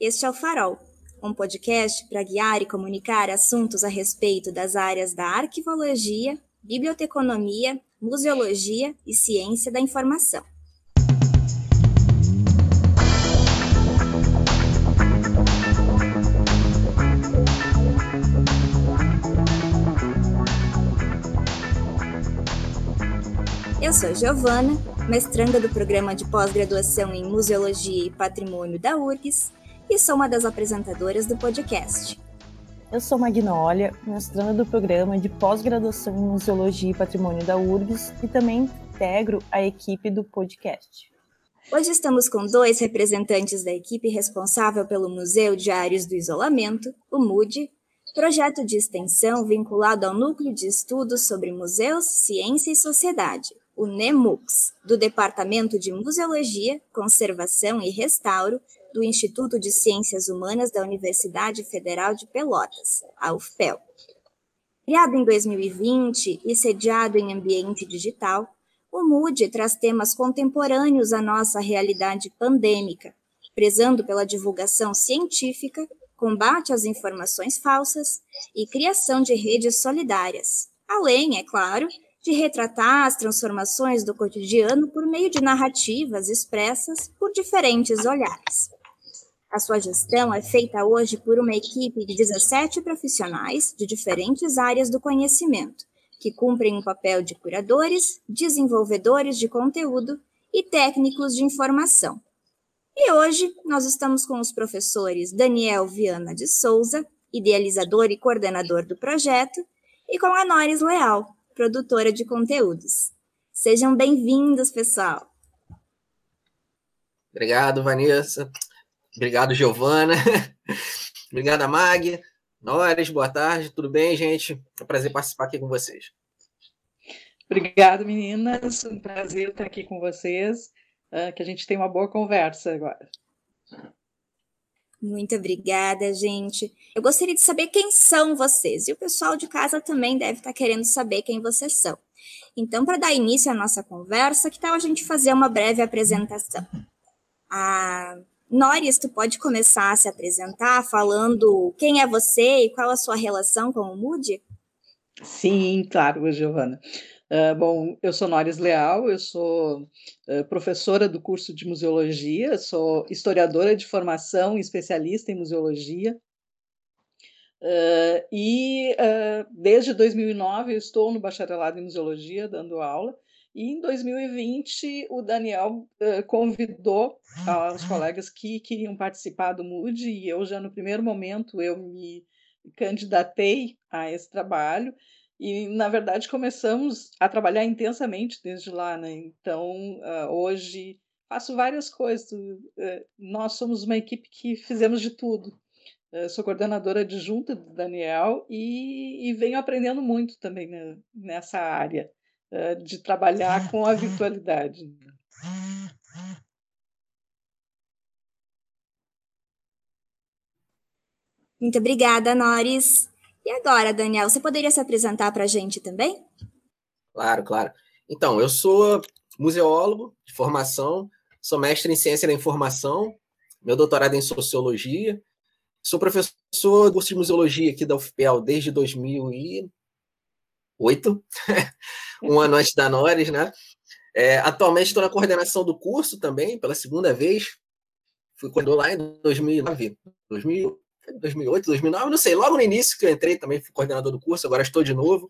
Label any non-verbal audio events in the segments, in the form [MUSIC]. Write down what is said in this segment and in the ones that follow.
Este é o Farol, um podcast para guiar e comunicar assuntos a respeito das áreas da arquivologia, biblioteconomia, museologia e ciência da informação. Eu sou Giovana, mestranda do programa de pós-graduação em Museologia e Patrimônio da URGS, e sou uma das apresentadoras do podcast. Eu sou Magnólia, mestranda do programa de pós-graduação em Museologia e Patrimônio da URGS e também integro a equipe do podcast. Hoje estamos com dois representantes da equipe responsável pelo Museu Diários do Isolamento, o MUD, projeto de extensão vinculado ao Núcleo de Estudos sobre Museus, Ciência e Sociedade, o NEMUX, do Departamento de Museologia, Conservação e Restauro do Instituto de Ciências Humanas da Universidade Federal de Pelotas, a UFPEL. Criado em 2020 e sediado em ambiente digital, o MUD traz temas contemporâneos à nossa realidade pandêmica, prezando pela divulgação científica, combate às informações falsas e criação de redes solidárias, além, é claro, de retratar as transformações do cotidiano por meio de narrativas expressas por diferentes olhares. A sua gestão é feita hoje por uma equipe de 17 profissionais de diferentes áreas do conhecimento, que cumprem o um papel de curadores, desenvolvedores de conteúdo e técnicos de informação. E hoje nós estamos com os professores Daniel Viana de Souza, idealizador e coordenador do projeto, e com a Noris Leal, produtora de conteúdos. Sejam bem-vindos, pessoal. Obrigado, Vanessa. Obrigado, Giovana. [LAUGHS] Obrigada, Mag. Nores, boa tarde. Tudo bem, gente? É um prazer participar aqui com vocês. Obrigado, meninas. Um prazer estar aqui com vocês. Uh, que a gente tenha uma boa conversa agora. Muito obrigada, gente. Eu gostaria de saber quem são vocês. E o pessoal de casa também deve estar querendo saber quem vocês são. Então, para dar início à nossa conversa, que tal a gente fazer uma breve apresentação? A Noris, tu pode começar a se apresentar falando quem é você e qual a sua relação com o Moody? Sim, claro, Giovana. Uh, bom, eu sou Noris Leal, eu sou uh, professora do curso de museologia, sou historiadora de formação, especialista em museologia. Uh, e desde 2009 eu estou no bacharelado em museologia, dando aula. E em 2020 o Daniel convidou os colegas que queriam participar do MUD e eu já no primeiro momento eu me candidatei a esse trabalho e, na verdade, começamos a trabalhar intensamente desde lá, né? Então, uh, hoje faço várias coisas. Uh, nós somos uma equipe que fizemos de tudo. Uh, sou coordenadora adjunta do Daniel e, e venho aprendendo muito também né, nessa área de trabalhar com a virtualidade. Muito obrigada, Noris. E agora, Daniel, você poderia se apresentar para a gente também? Claro, claro. Então, eu sou museólogo de formação, sou mestre em ciência da informação, meu doutorado é em sociologia, sou professor do curso de museologia aqui da UFPEL desde 2008, um ano antes da Nores, né? É, atualmente estou na coordenação do curso também, pela segunda vez. Fui coordenador lá em 2009, 2000, 2008, 2009, não sei, logo no início que eu entrei também fui coordenador do curso, agora estou de novo.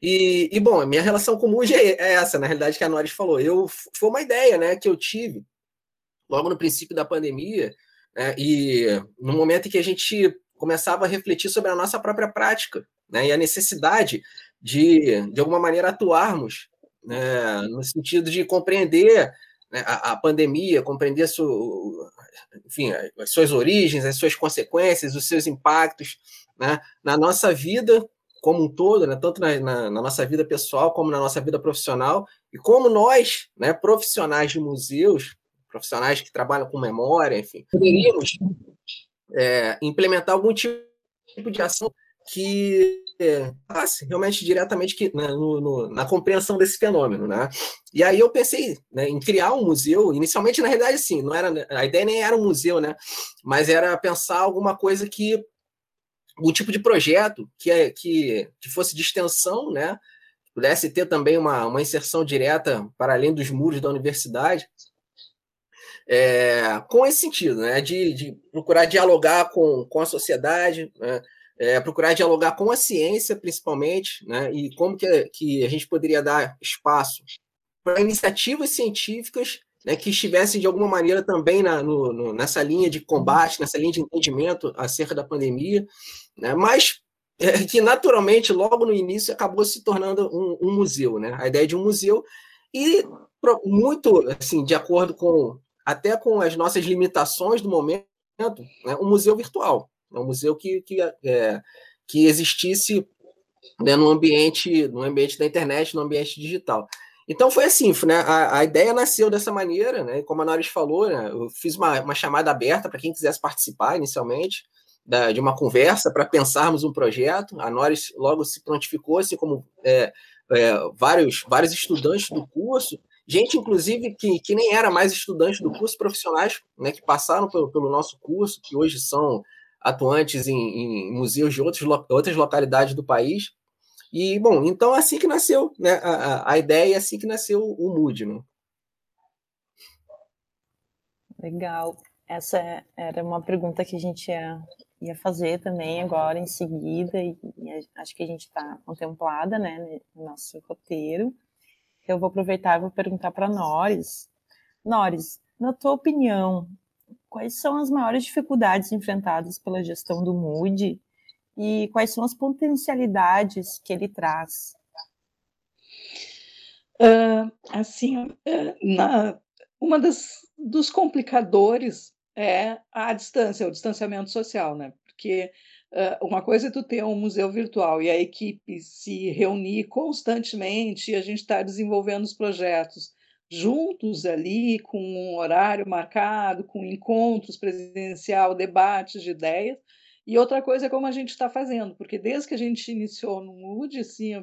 E, e bom, a minha relação com o Muji é, é essa, na realidade, que a Noris falou. Eu, foi uma ideia né, que eu tive logo no princípio da pandemia, né, e no momento em que a gente começava a refletir sobre a nossa própria prática né, e a necessidade de, de alguma maneira, atuarmos né, no sentido de compreender né, a, a, pandemia, compreender su, enfim, as suas origens, as suas consequências, os seus impactos né, na nossa vida como um todo, né, tanto na, na, na, nossa vida pessoal como na nossa vida profissional, e como nós, né, profissionais de museus, profissionais que trabalham com memória, enfim, poderíamos é, implementar algum tipo de ação que passe realmente diretamente que, né, no, no, na compreensão desse fenômeno, né? E aí eu pensei né, em criar um museu. Inicialmente, na realidade, sim, não era a ideia nem era um museu, né? Mas era pensar alguma coisa que um tipo de projeto que, é, que, que fosse de extensão, né? Pudesse ter também uma, uma inserção direta para além dos muros da universidade, é, com esse sentido, né? De, de, procurar dialogar com, com a sociedade, né? É, procurar dialogar com a ciência, principalmente, né? E como que, que a gente poderia dar espaço para iniciativas científicas né, que estivessem de alguma maneira também na, no, no, nessa linha de combate, nessa linha de entendimento acerca da pandemia, né, mas é, que naturalmente, logo no início, acabou se tornando um, um, museu, né, a ideia de um museu, e muito assim, de acordo com até com as nossas limitações do momento, né, um museu virtual, né, um museu que, que, é, que existisse né, no ambiente no ambiente da internet, no ambiente digital. Então foi assim, né? A, a, ideia nasceu dessa maneira, né? Como a Norris falou, né? Eu fiz uma, uma chamada aberta para quem quisesse participar inicialmente da, de uma conversa para pensarmos um projeto. A Norris logo se prontificou, assim como é, é, vários, vários estudantes do curso, gente, inclusive, que, que nem era mais estudante do curso, profissionais né, que passaram pelo, pelo nosso curso, que hoje são atuantes em, em museus de outros, outras localidades do país. E, bom, então assim que nasceu né, a, a ideia, assim que nasceu o Mood. Né? Legal. Essa era uma pergunta que a gente ia, ia fazer também agora em seguida, e, e acho que a gente está contemplada né, no nosso roteiro. Eu vou aproveitar e vou perguntar para Nores. Nores, na tua opinião, quais são as maiores dificuldades enfrentadas pela gestão do Mood e quais são as potencialidades que ele traz? Uh, assim, uh, na, uma das dos complicadores é a distância, o distanciamento social, né? Porque uh, uma coisa é tu ter um museu virtual e a equipe se reunir constantemente e a gente está desenvolvendo os projetos juntos ali, com um horário marcado, com encontros presencial, debates de ideias. E outra coisa é como a gente está fazendo, porque desde que a gente iniciou no Mood, assim,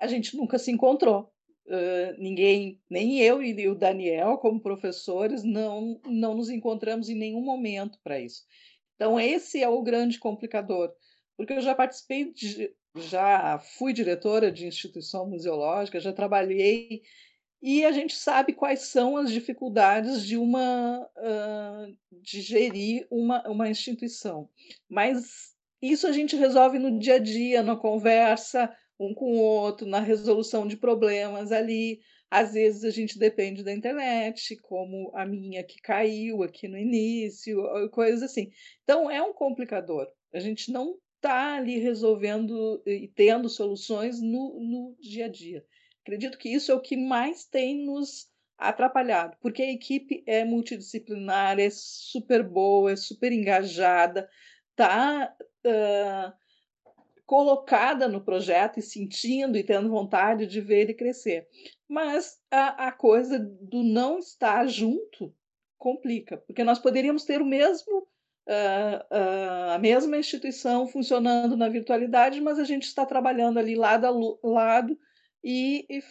a gente nunca se encontrou. Uh, ninguém, nem eu e o Daniel, como professores, não, não nos encontramos em nenhum momento para isso. Então, esse é o grande complicador, porque eu já participei, de, já fui diretora de instituição museológica, já trabalhei e a gente sabe quais são as dificuldades de uma uh, de gerir uma, uma instituição. Mas isso a gente resolve no dia a dia, na conversa um com o outro, na resolução de problemas ali. Às vezes a gente depende da internet, como a minha que caiu aqui no início, coisas assim. Então é um complicador. A gente não está ali resolvendo e tendo soluções no, no dia a dia. Acredito que isso é o que mais tem nos atrapalhado, porque a equipe é multidisciplinar, é super boa, é super engajada, está uh, colocada no projeto e sentindo e tendo vontade de ver ele crescer. Mas a, a coisa do não estar junto complica, porque nós poderíamos ter o mesmo Uh, uh, a mesma instituição funcionando na virtualidade, mas a gente está trabalhando ali lado a lado e, e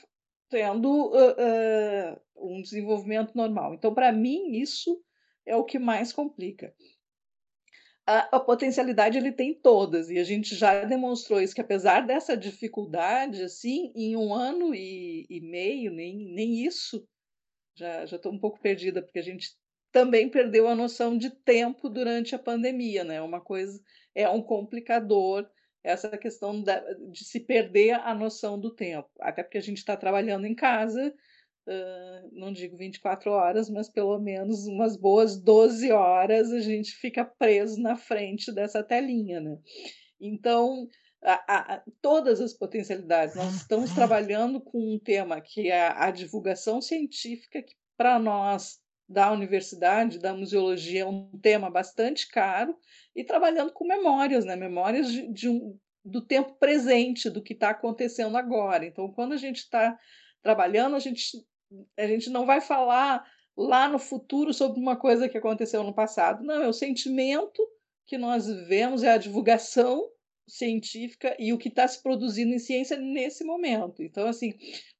tendo uh, uh, um desenvolvimento normal. Então, para mim, isso é o que mais complica. A, a, potencialidade ele tem todas, e a gente já demonstrou isso, que apesar dessa dificuldade, assim, em um ano e, e meio, nem, nem isso, já estou um pouco perdida, porque a gente também perdeu a noção de tempo durante a pandemia, né? Uma coisa é um complicador essa questão da, de se perder a noção do tempo. Até porque a gente está trabalhando em casa, uh, não digo 24 horas, mas pelo menos umas boas 12 horas a gente fica preso na frente dessa telinha. Né? Então, a, a, todas as potencialidades. Nós estamos trabalhando com um tema que é a divulgação científica, que para nós da universidade, da museologia, é um tema bastante caro, e trabalhando com memórias, né? memórias de, de um, do tempo presente, do que está acontecendo agora. Então, quando a gente está trabalhando, a gente, a gente não vai falar lá no futuro sobre uma coisa que aconteceu no passado. Não, é o sentimento que nós vivemos, é a divulgação científica e o que está se produzindo em ciência nesse momento. Então, assim,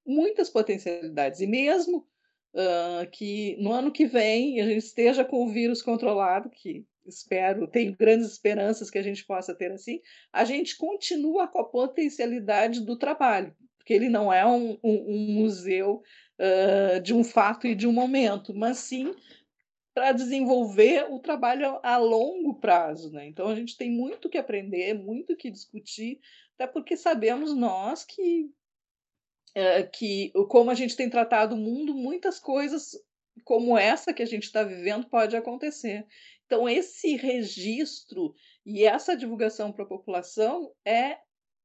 muitas potencialidades. E mesmo uh, que no ano que vem a gente esteja com o vírus controlado, que espero, tenho grandes esperanças que a gente possa ter assim, a gente continua com a potencialidade do trabalho, porque ele não é um, um, um museu uh, de um fato e de um momento, mas sim para desenvolver o trabalho a longo prazo. Né? Então, a gente tem muito que aprender, muito que discutir, até porque sabemos nós que, é, que como a gente tem tratado o mundo, muitas coisas como essa que a gente está vivendo pode acontecer. Então, esse registro e essa divulgação para a população é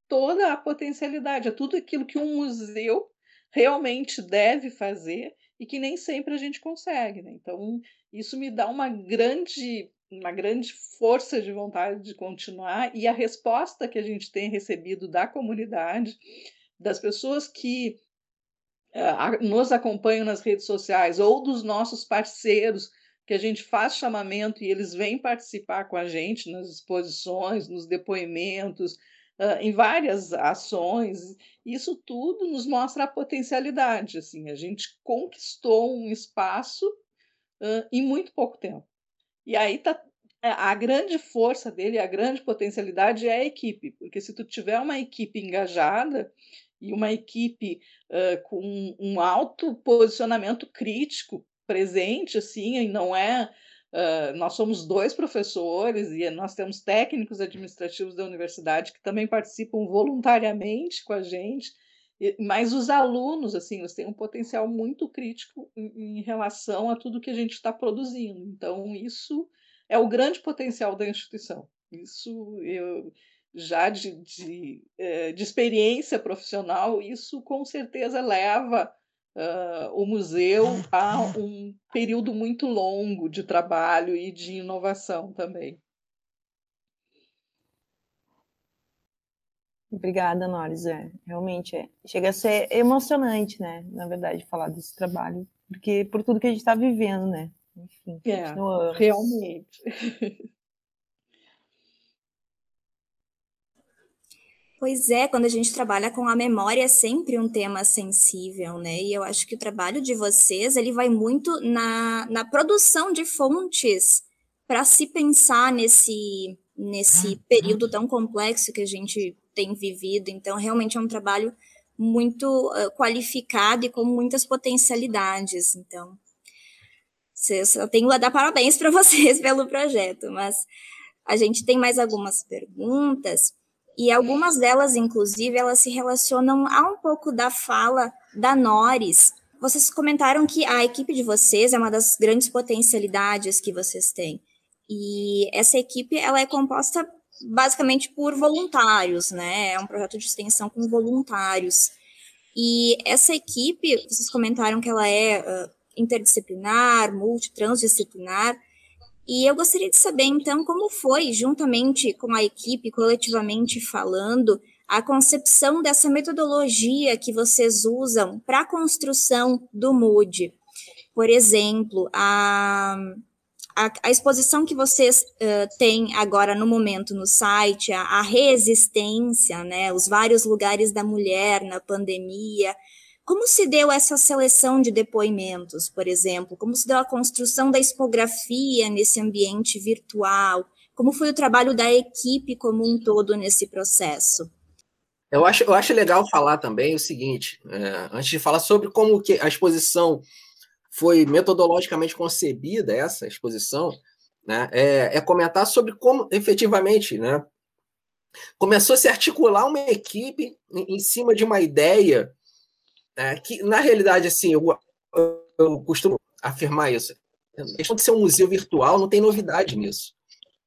toda a potencialidade, é tudo aquilo que um museu realmente deve fazer e que nem sempre a gente consegue. Né? Então, isso me dá uma grande, uma grande força de vontade de continuar e a resposta que a gente tem recebido da comunidade, das pessoas que uh, nos acompanham nas redes sociais ou dos nossos parceiros que a gente faz chamamento e eles vêm participar com a gente nas exposições, nos depoimentos, uh, em várias ações. Isso tudo nos mostra a potencialidade. Assim, a gente conquistou um espaço uh, em muito pouco tempo. E aí tá é, a grande força dele, a grande potencialidade é a equipe, porque se tu tiver uma equipe engajada e uma equipe uh, com um alto posicionamento crítico presente, assim, e não é Uh, nós somos dois professores e nós temos técnicos administrativos da universidade que também participam voluntariamente com a gente, mas os alunos, assim, eles têm um potencial muito crítico em, em relação a tudo que a gente está produzindo. Então, isso é o grande potencial da instituição. Isso eu já de, de, eh, de experiência profissional, isso com certeza leva uh, o museu há um período muito longo de trabalho e de inovação também. Obrigada, Noris. É, realmente é. Chega a ser emocionante, né? Na verdade, falar desse trabalho, porque por tudo que a gente está vivendo, né? Enfim, é, realmente. [LAUGHS] Pois é, quando a gente trabalha com a memória é sempre um tema sensível, né? E eu acho que o trabalho de vocês ele vai muito na, na produção de fontes para se pensar nesse, nesse período tão complexo que a gente tem vivido. Então, realmente é um trabalho muito uh, qualificado e com muitas potencialidades. Então, eu tenho a dar parabéns para [LAUGHS] vocês pelo projeto, mas a gente tem mais algumas perguntas. E algumas delas, inclusive, elas se relacionam a um pouco da fala da Nores. Vocês comentaram que a equipe de vocês é uma das grandes potencialidades que vocês têm. E essa equipe, ela é composta basicamente por voluntários, né? É um projeto de extensão com voluntários. E essa equipe, vocês comentaram que ela é uh, interdisciplinar, multitransdisciplinar, e eu gostaria de saber, então, como foi, juntamente com a equipe, coletivamente falando, a concepção dessa metodologia que vocês usam para a construção do MOOD. Por exemplo, a, a, a exposição que vocês uh, têm agora no momento no site, a, a resistência, né, os vários lugares da mulher na pandemia, como se deu essa seleção de depoimentos, por exemplo? Como se deu a construção da expografia nesse ambiente virtual? Como foi o trabalho da equipe como um todo nesse processo? Eu acho, eu acho legal falar também o seguinte, é, antes de falar sobre como que a exposição foi metodologicamente concebida, essa exposição, né, é, é comentar sobre como efetivamente né, começou a se articular uma equipe em, em cima de uma ideia é, que, na realidade, assim, eu, eu, costumo afirmar isso. A questão de ser um museu virtual não tem novidade nisso.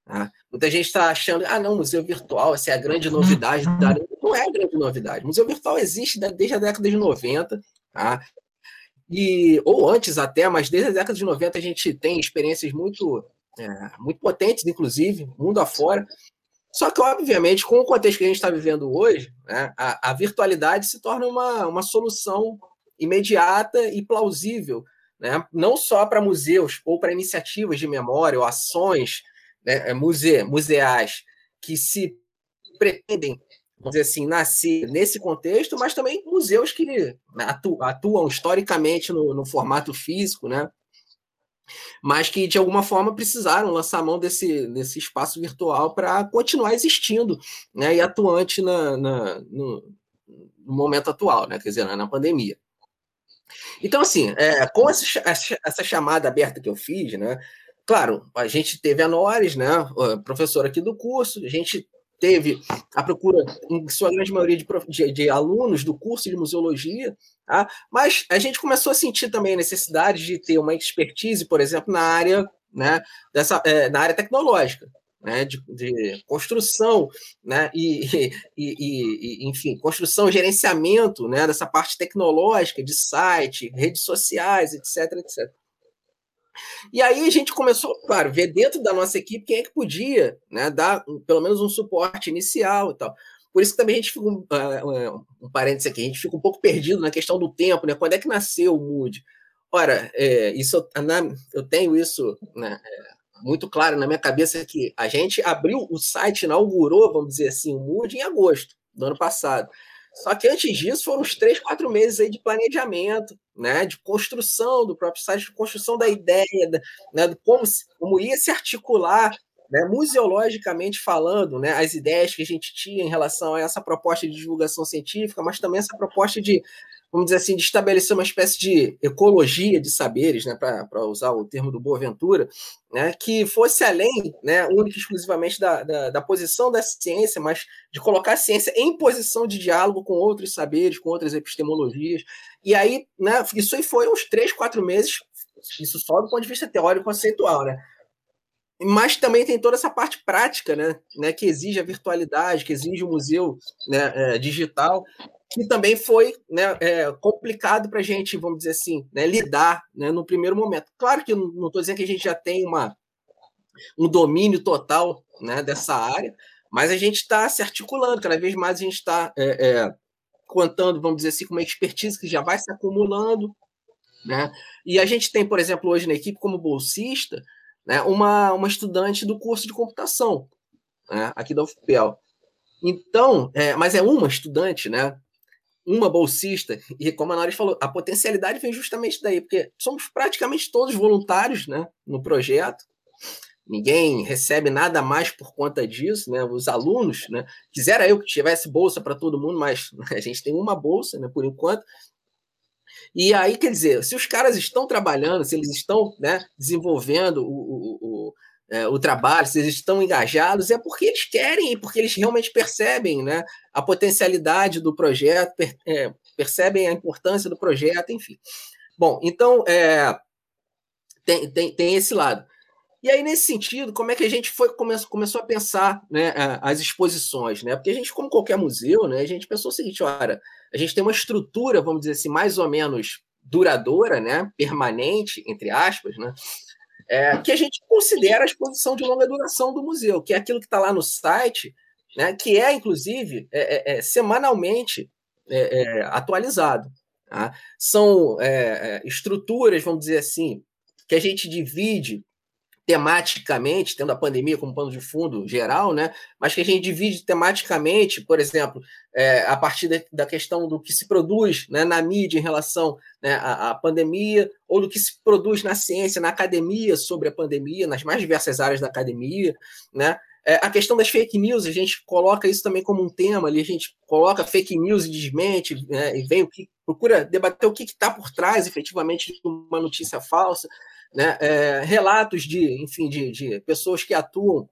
Tá? Muita gente está achando, ah, não, museu virtual, essa é a grande novidade. Da... Não é a grande novidade. museu virtual existe desde a década de 90, tá? E, ou antes até, mas desde a década de 90 a gente tem experiências muito, é, muito potentes, inclusive, mundo afora, só que, obviamente, com o contexto que a gente está vivendo hoje, né, a, a, virtualidade se torna uma, uma solução imediata e plausível, né, não só para museus ou para iniciativas de memória ou ações né, é, muse, museais que se pretendem, vamos dizer assim, nascer nesse contexto, mas também museus que atu atuam historicamente no, no formato físico, né? Mas que de alguma forma precisaram lançar mão desse, desse espaço virtual para continuar existindo né, e atuante na, na no, no, momento atual, né, quer dizer, na pandemia. Então, assim, é, com essa, essa, chamada aberta que eu fiz, né, claro, a gente teve a Nores, né, professora aqui do curso, a gente teve a procura, em sua grande maioria, de, de, de alunos do curso de museologia, tá? mas a gente começou a sentir também a necessidade de ter uma expertise, por exemplo, na área, né, dessa, é, na área tecnológica. Né, de, de, construção, né, e, e, e, enfim, construção, gerenciamento, né, dessa parte tecnológica de site, redes sociais, etc, etc. E aí a gente começou, claro, ver dentro da nossa equipe quem é que podia né, dar pelo menos um suporte inicial e tal. Por isso que também a gente fica, um, uh, um parênteses aqui, a gente fica um pouco perdido na questão do tempo, né? Quando é que nasceu o Mood? Ora, é, isso, na, eu tenho isso né, é, muito claro na minha cabeça que a gente abriu o site, inaugurou, vamos dizer assim, o Mood em agosto do ano passado. Só que antes disso foram uns três, quatro meses aí de planejamento, né, de construção do próprio site, de construção da ideia, né, de como, como ia se articular, né, museologicamente falando, né, as ideias que a gente tinha em relação a essa proposta de divulgação científica, mas também essa proposta de vamos dizer assim, de estabelecer uma espécie de ecologia de saberes, né, para usar o termo do Boaventura, né, que fosse além, né, única e exclusivamente da, da, da, posição da ciência, mas de colocar a ciência em posição de diálogo com outros saberes, com outras epistemologias. E aí, né, isso aí foi uns três, quatro meses, isso só do ponto de vista teórico conceitual, né? mas também tem toda essa parte prática, né, né, que exige a virtualidade, que exige o museu né, é, digital, que também foi né, é, complicado para a gente, vamos dizer assim, né, lidar né, no primeiro momento. Claro que não estou dizendo que a gente já tem uma, um domínio total né, dessa área, mas a gente está se articulando, cada vez mais a gente está é, é, contando, vamos dizer assim, com uma expertise que já vai se acumulando. Né? E a gente tem, por exemplo, hoje na equipe, como bolsista, né, uma, uma estudante do curso de computação, né, aqui da UFPEL. Então, é, mas é uma estudante, né? Uma bolsista, e como a Nora falou, a potencialidade vem justamente daí, porque somos praticamente todos voluntários né, no projeto, ninguém recebe nada mais por conta disso, né? Os alunos, né? Quisera eu que tivesse bolsa para todo mundo, mas [LAUGHS] a gente tem uma bolsa, né? Por enquanto. E aí, quer dizer, se os caras estão trabalhando, se eles estão né, desenvolvendo o, o é, o trabalho, se eles estão engajados, é porque eles querem, porque eles realmente percebem né, a potencialidade do projeto, per, é, percebem a importância do projeto, enfim. Bom, então é, tem, tem, tem esse lado. E aí, nesse sentido, como é que a gente foi come, começou a pensar né, as exposições? Né? Porque a gente, como qualquer museu, né, a gente pensou o seguinte: olha, a gente tem uma estrutura, vamos dizer assim, mais ou menos duradoura, né, permanente, entre aspas, né, é, que a gente considera a exposição de longa duração do museu, que é aquilo que está lá no site, né, que é, inclusive, é, é, é semanalmente é, é, atualizado. Tá? São estruturas, vamos dizer assim, que a gente divide tematicamente, tendo a pandemia como pano de fundo geral, né? mas que a gente divide tematicamente, por exemplo, é, a partir de, da questão do que se produz né, na mídia em relação né, à, à, pandemia, ou do que se produz na ciência, na academia sobre a pandemia, nas mais diversas áreas da academia. Né? É, a questão das fake news, a gente coloca isso também como um tema ali, a gente coloca fake news e desmente, né, e vem o que procura debater o que está por trás efetivamente de uma notícia falsa né, é, relatos de, enfim, de, de pessoas que atuam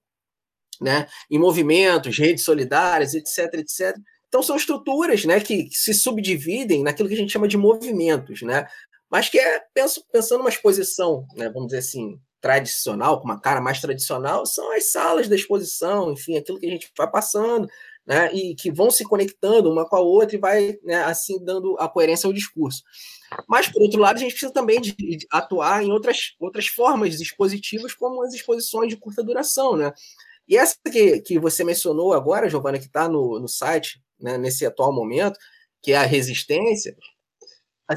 né, em movimentos, redes solidárias, etc, etc. Então são estruturas né, que, que, se subdividem naquilo que a gente chama de movimentos, né, mas que é, penso, pensando numa exposição, né, vamos dizer assim, tradicional, com uma cara mais tradicional, são as salas da exposição, enfim, aquilo que a gente vai passando, né, e que vão se conectando uma com a outra e vai né, assim dando a coerência ao discurso. Mas, por outro lado, a gente precisa também de, de atuar em outras, outras formas expositivas, como as exposições de curta duração, né? E essa que, que você mencionou agora, Giovana, que está no, no site, né, nesse atual momento, que é a resistência,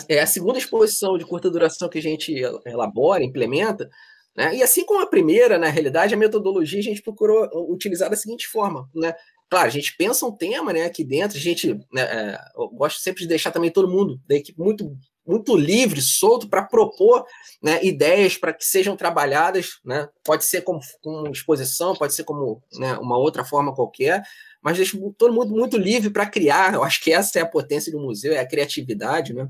é a segunda exposição de curta duração que a gente elabora, implementa, né? E assim como a primeira, na realidade, a metodologia a gente procurou utilizar da seguinte forma, né? claro, a gente pensa um tema né, aqui dentro, a gente né, é, eu gosto sempre de deixar também todo mundo da equipe muito muito livre, solto para propor né, ideias para que sejam trabalhadas, né? Pode ser como, como exposição, pode ser como né, uma outra forma qualquer, mas deixa todo mundo muito livre para criar. Eu acho que essa é a potência do museu, é a criatividade, né?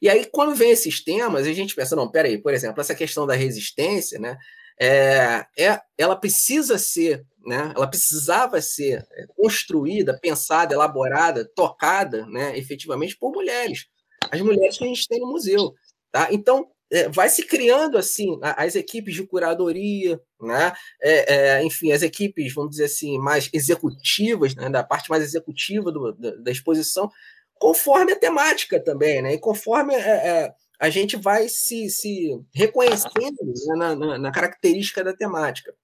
E aí, quando vem esses temas, a gente pensa, não, peraí, por exemplo, essa questão da resistência, né? É, é, ela precisa ser, né? Ela precisava ser é, construída, pensada, elaborada, tocada, né? Efetivamente por mulheres, as mulheres que a gente tem no museu, tá? Então é, vai se criando assim as equipes de curadoria, né? É, é, enfim, as equipes, vamos dizer assim, mais executivas, né? da parte mais executiva do, da, da, exposição, conforme a temática também, né? E conforme é, é, a gente vai se, se reconhecendo né? na, na, na, característica da temática.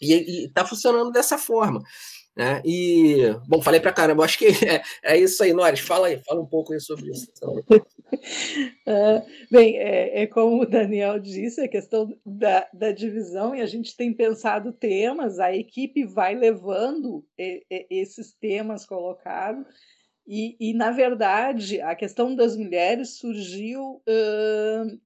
E está funcionando dessa forma. Né? E, bom, falei para caramba, acho que [LAUGHS] é, é, isso aí, Nores, fala aí, fala um pouco aí sobre isso. Uh, [LAUGHS] bem, é, é, como o Daniel disse, a questão da, da divisão, e a gente tem pensado temas, a equipe vai levando e, e, esses temas colocados, e, e, na verdade, a questão das mulheres surgiu. Uh,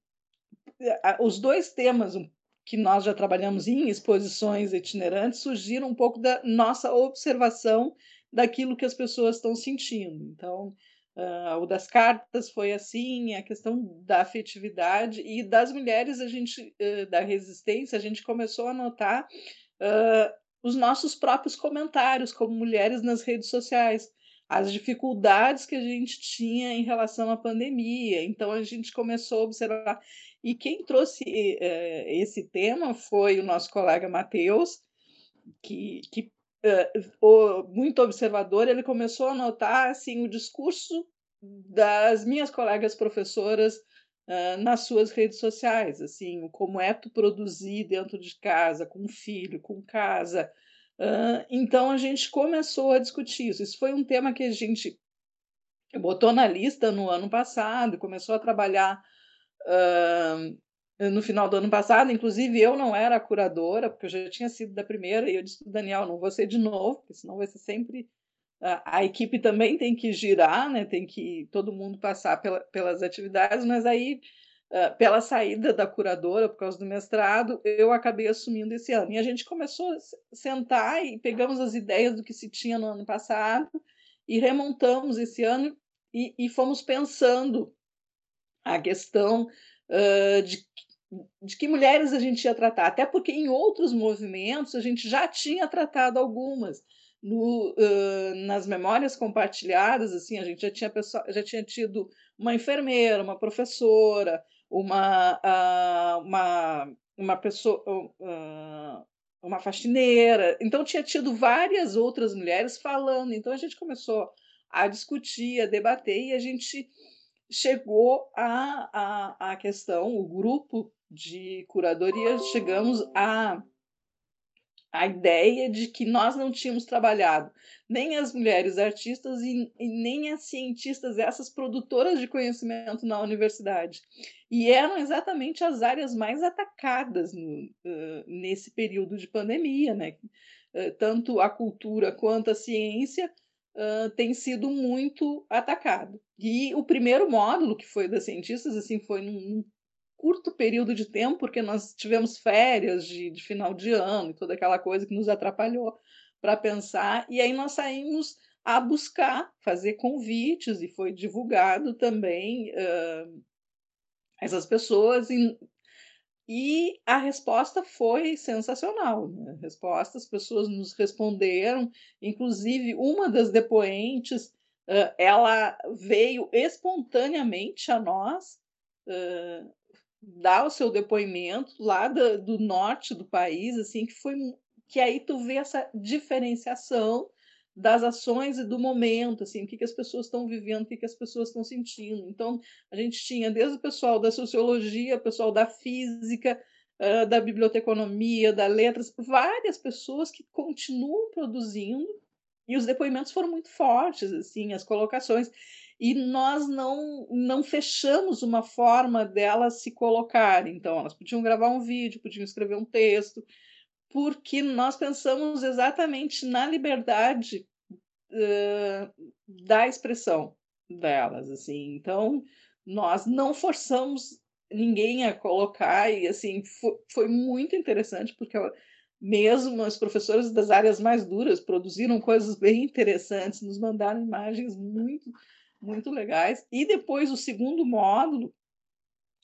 os dois temas que nós já trabalhamos em exposições itinerantes surgiram um pouco da nossa observação daquilo que as pessoas estão sentindo. Então, uh, o das cartas foi assim, a questão da afetividade e das mulheres, a gente uh, da resistência, a gente começou a notar uh, os nossos próprios comentários como mulheres nas redes sociais as dificuldades que a gente tinha em relação à pandemia. Então, a gente começou a observar. E quem trouxe eh, esse tema foi o nosso colega Matheus, que, que uh, o, muito observador, ele começou a notar assim, o discurso das minhas colegas professoras uh, nas suas redes sociais, assim, como é tu produzir dentro de casa, com filho, com casa. Então a gente começou a discutir isso. Isso foi um tema que a gente botou na lista no ano passado, começou a trabalhar no final do ano passado. Inclusive, eu não era curadora, porque eu já tinha sido da primeira, e eu disse para Daniel: não vou ser de novo, porque senão vai ser sempre. Uh, a equipe também tem que girar, né? tem que todo mundo passar pela, pelas atividades, mas aí, uh, pela saída da curadora, por causa do mestrado, eu acabei assumindo esse ano. E a gente começou a sentar e pegamos as ideias do que se tinha no ano passado e remontamos esse ano e, e fomos pensando a questão uh, de, de que mulheres a gente ia tratar, até porque em outros movimentos a gente já tinha tratado algumas. No, uh, nas memórias compartilhadas, assim, a gente já tinha, pessoa, já tinha tido uma enfermeira, uma professora, uma, uh, uma, uma pessoa, uh, uma faxineira. Então, tinha tido várias outras mulheres falando. Então, a gente começou a discutir, a debater, e a gente chegou a, a, a questão, o grupo de curadoria, chegamos a a ideia de que nós não tínhamos trabalhado nem as mulheres artistas e, e, nem as cientistas, essas produtoras de conhecimento na universidade. E eram exatamente as áreas mais atacadas no, uh, nesse período de pandemia, né? Uh, tanto a cultura quanto a ciência tem sido muito atacado. E o primeiro módulo, que foi das cientistas, assim, foi num, num curto período de tempo, porque nós tivemos férias de, de final de ano e toda aquela coisa que nos atrapalhou para pensar, e aí nós saímos a buscar fazer convites, e foi divulgado também uh, essas pessoas, e e a resposta foi sensacional. Né? A resposta, as pessoas nos responderam, inclusive uma das depoentes, uh, ela veio espontaneamente a nós uh, dar o seu depoimento lá do, do norte do país, assim, que foi que aí tu vê essa diferenciação das ações e do momento, assim, o que, que as pessoas estão vivendo, o que, que as pessoas estão sentindo. Então, a gente tinha desde o pessoal da sociologia, o pessoal da física, uh, da biblioteconomia, da letras, várias pessoas que continuam produzindo, e os depoimentos foram muito fortes, assim, as colocações. E nós não, não fechamos uma forma delas se colocarem. Então, elas podiam gravar um vídeo, podiam escrever um texto, porque nós pensamos exatamente na liberdade da expressão delas, assim. Então, nós não forçamos ninguém a colocar e assim foi, foi muito interessante porque mesmo as professoras das áreas mais duras produziram coisas bem interessantes, nos mandaram imagens muito muito legais. E depois o segundo módulo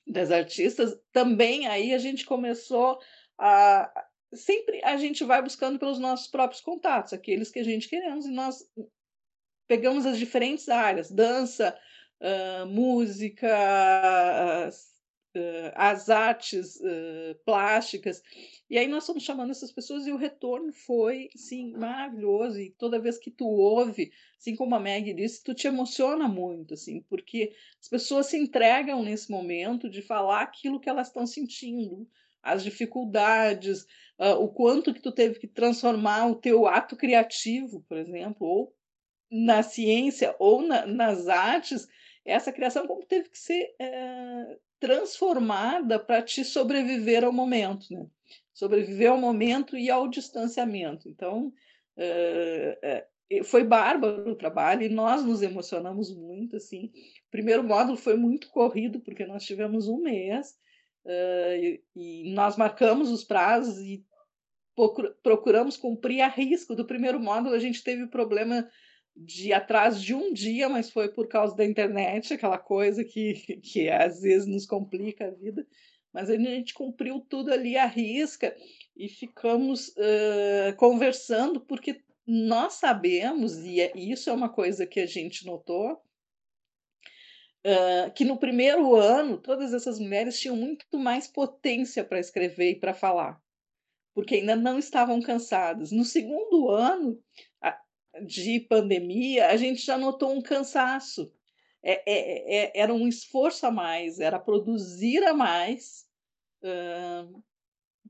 das artistas, também aí a gente começou a sempre a gente vai buscando pelos nossos próprios contatos, aqueles que a gente queremos, e nós pegamos as diferentes áreas, dança, uh, música, uh, as artes uh, plásticas. E aí nós estamos chamando essas pessoas e o retorno foi, sim, maravilhoso. E toda vez que tu ouve, assim como a Meg disse, tu te emociona muito, assim, porque as pessoas se entregam nesse momento de falar aquilo que elas estão sentindo, as dificuldades, uh, o quanto que tu teve que transformar o teu ato criativo, por exemplo, ou na ciência ou na, nas artes, essa criação como teve que ser é, transformada para te sobreviver ao momento, né? Sobreviver ao momento e ao distanciamento. Então, é, é, foi bárbaro o trabalho e nós nos emocionamos muito, assim. O primeiro módulo foi muito corrido, porque nós tivemos um mês e, e nós marcamos os prazos e procuramos cumprir a risco. Do primeiro módulo, a gente teve problema de atrás de um dia, mas foi por causa da internet, aquela coisa que, [LAUGHS] que às vezes nos complica a vida. Mas a gente cumpriu tudo ali à risca e ficamos uh, conversando, porque nós sabemos, e é, isso é uma coisa que a gente notou, uh, que no primeiro ano todas essas mulheres tinham muito mais potência para escrever e para falar, porque ainda não estavam cansadas. No segundo ano, de pandemia, a gente já notou um cansaço. É, é, é, era um esforço a mais, era produzir a mais uh,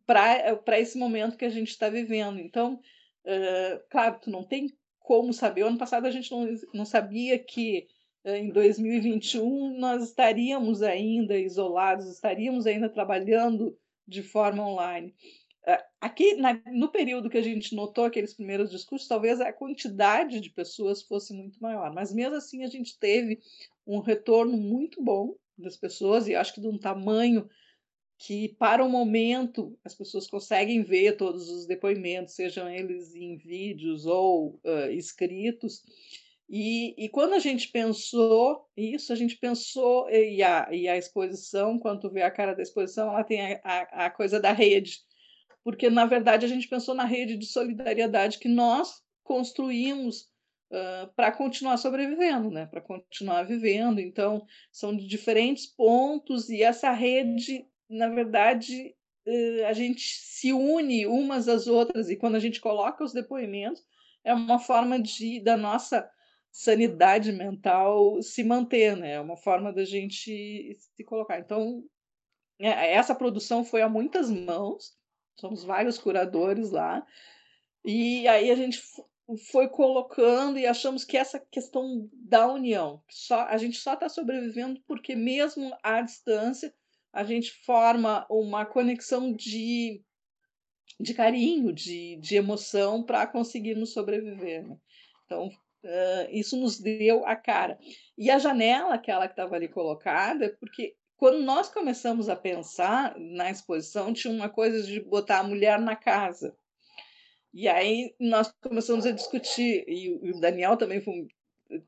para esse momento que a gente está vivendo. Então, uh, claro, tu não tem como saber. O ano passado a gente não, não sabia que em 2021 nós estaríamos ainda isolados, estaríamos ainda trabalhando de forma online. Aqui, na, no período que a gente notou aqueles primeiros discursos, talvez a quantidade de pessoas fosse muito maior, mas mesmo assim a gente teve um retorno muito bom das pessoas, e acho que de um tamanho que, para o momento, as pessoas conseguem ver todos os depoimentos, sejam eles em vídeos ou uh, escritos. E, e, quando a gente pensou isso, a gente pensou, e a, e a exposição, quando vê a cara da exposição, ela tem a, a, a coisa da rede porque na verdade a gente pensou na rede de solidariedade que nós construímos uh, para continuar sobrevivendo, né? para continuar vivendo. Então, são de diferentes pontos e essa rede, na verdade, uh, a gente se une umas às outras e quando a gente coloca os depoimentos, é uma forma de da nossa sanidade mental se manter, né? É uma forma da gente se colocar. Então, é, essa produção foi a muitas mãos somos vários curadores lá. E aí a gente foi colocando e achamos que essa questão da união, só a gente só está sobrevivendo porque mesmo à distância a gente forma uma conexão de, de carinho, de, de emoção para conseguirmos sobreviver. Né? Então uh, isso nos deu a cara. E a janela, aquela que estava ali colocada, porque quando nós começamos a pensar na exposição, tinha uma coisa de botar a mulher na casa. E aí nós começamos a discutir, e o Daniel também, foi,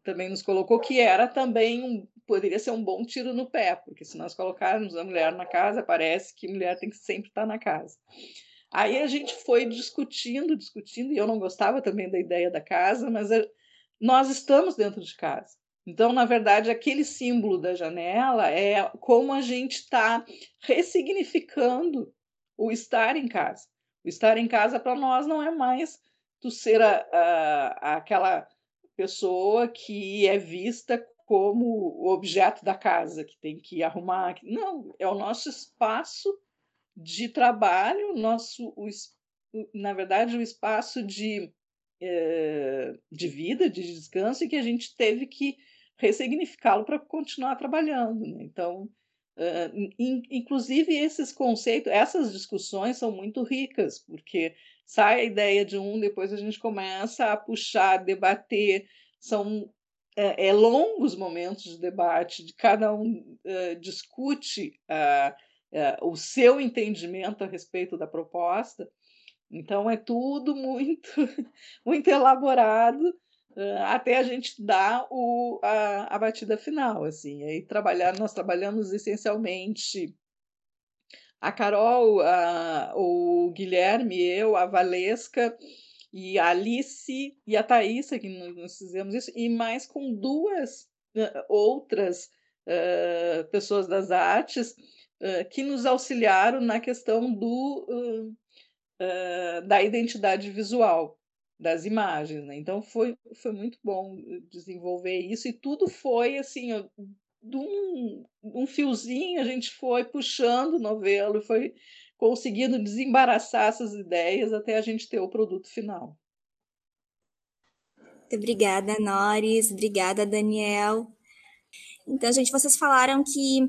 também nos colocou que era também um, poderia ser um bom tiro no pé, porque se nós colocarmos a mulher na casa, parece que mulher tem que sempre estar na casa. Aí a gente foi discutindo, discutindo, e eu não gostava também da ideia da casa, mas nós estamos dentro de casa. Então, na verdade, aquele símbolo da janela é como a gente está ressignificando o estar em casa. O estar em casa para nós não é mais tu ser a, a, aquela pessoa que é vista como o objeto da casa, que tem que arrumar. Não, é o nosso espaço de trabalho, nosso, o, na verdade, o espaço de, eh, de vida, de descanso, e que a gente teve que ressignificá-lo para continuar trabalhando. Né? Então, in, inclusive, esses conceitos, essas discussões são muito ricas, porque sai a ideia de um, depois a gente começa a puxar, debater, são é, é longos momentos de debate, de cada um uh, discute uh, o seu entendimento a respeito da proposta. Então é tudo muito [LAUGHS] muito elaborado até a gente dar o, a, a batida final, assim. Aí trabalhar, nós trabalhamos essencialmente a Carol, a, o Guilherme, eu, a Valesca e a Alice e a Thaisa, que nós fizemos isso, e mais com duas uh, outras uh, pessoas das artes uh, que nos auxiliaram na questão do, da identidade visual das imagens. Né? Então foi, foi muito bom desenvolver isso, e tudo foi assim. De um, um fiozinho a gente foi puxando o novelo, foi conseguindo desembaraçar essas ideias até a gente ter o produto final. Muito obrigada, Noris. Obrigada, Daniel. Então, gente, vocês falaram que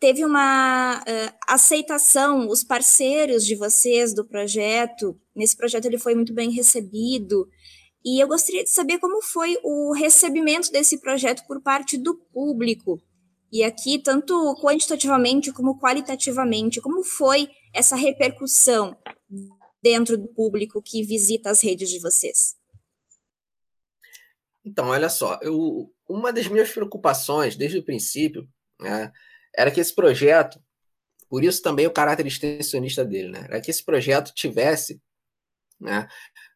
teve uma uh, aceitação, os parceiros de vocês do projeto, nesse projeto ele foi muito bem recebido, e eu gostaria de saber como foi o recebimento desse projeto por parte do público. E aqui, tanto quantitativamente como qualitativamente, como foi essa repercussão dentro do público que visita as redes de vocês? Então, olha só, eu, uma das minhas preocupações desde o princípio né, era que esse projeto, por isso também o caráter extensionista dele, né, era que esse projeto tivesse, né,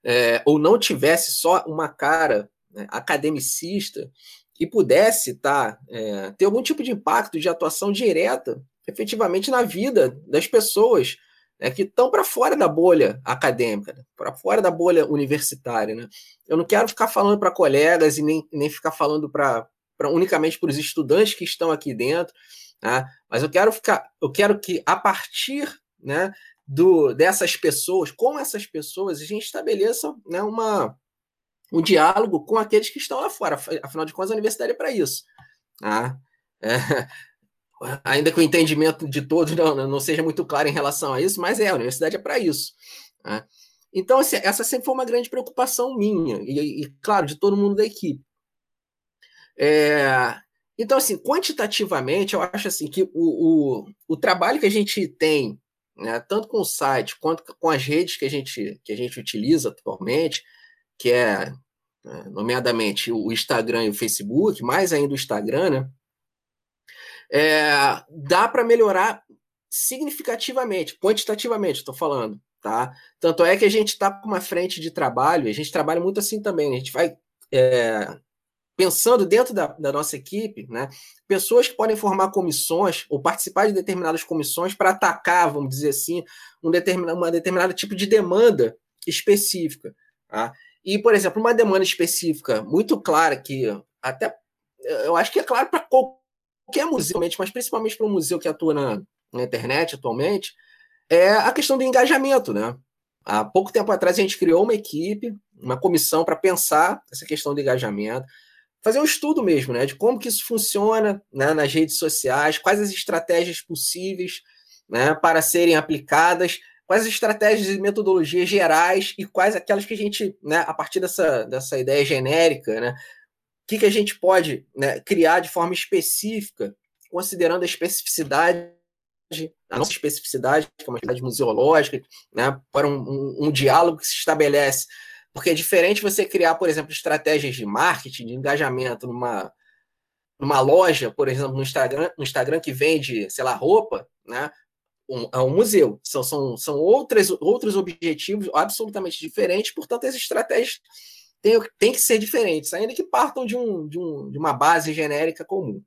é, ou não tivesse só uma cara né, academicista e pudesse tá, é, ter algum tipo de impacto de atuação direta efetivamente na vida das pessoas né, que estão para fora da bolha acadêmica, né, para fora da bolha universitária. Né? Eu não quero ficar falando para colegas e nem, nem ficar falando para unicamente para os estudantes que estão aqui dentro, né? mas eu quero ficar, eu quero que a partir né, do, dessas pessoas, com essas pessoas, a gente estabeleça né, uma, um diálogo com aqueles que estão lá fora. Afinal de contas, a universidade é para isso. Tá? É, [LAUGHS] ainda que o entendimento de todos não, não seja muito claro em relação a isso, mas é, a universidade é para isso. Né? Então, essa sempre foi uma grande preocupação minha, e, e claro, de todo mundo da equipe. É, então, assim, quantitativamente, eu acho assim que o, o, o trabalho que a gente tem, né, tanto com o site quanto com as redes que a gente, que a gente utiliza atualmente, que é, né, nomeadamente, o Instagram e o Facebook, mais ainda o Instagram, né? é, dá para melhorar significativamente, quantitativamente, estou falando. Tá? Tanto é que a gente está com uma frente de trabalho, a gente trabalha muito assim também, a gente vai é, pensando dentro da, da, nossa equipe, né? pessoas que podem formar comissões ou participar de determinadas comissões para atacar, vamos dizer assim, um determinado, uma determinada tipo de demanda específica. Tá? E, por exemplo, uma demanda específica muito clara que até eu acho que é claro para qualquer museu, mas principalmente para um museu que atua na, na, internet atualmente, é a questão do engajamento, né? Há pouco tempo atrás a gente criou uma equipe, uma comissão para pensar essa questão do engajamento, fazer um estudo mesmo, né, de como que isso funciona né, nas redes sociais, quais as estratégias possíveis, né, para serem aplicadas, quais as estratégias e metodologias gerais e quais aquelas que a gente, né, a partir dessa, dessa ideia genérica, né, que, que a gente pode né, criar de forma específica, considerando a especificidade, a nossa especificidade, que é uma museológica, né, para um, um, um diálogo que se estabelece. Porque é diferente você criar, por exemplo, estratégias de marketing, de engajamento numa, numa loja, por exemplo, no Instagram, no Instagram que vende, sei lá, roupa, né? Um, é um museu. São, são, são outras, outros objetivos absolutamente diferentes, portanto, as estratégias tem, tem que ser diferentes, ainda que partam de, um, de, um, de uma base genérica comum.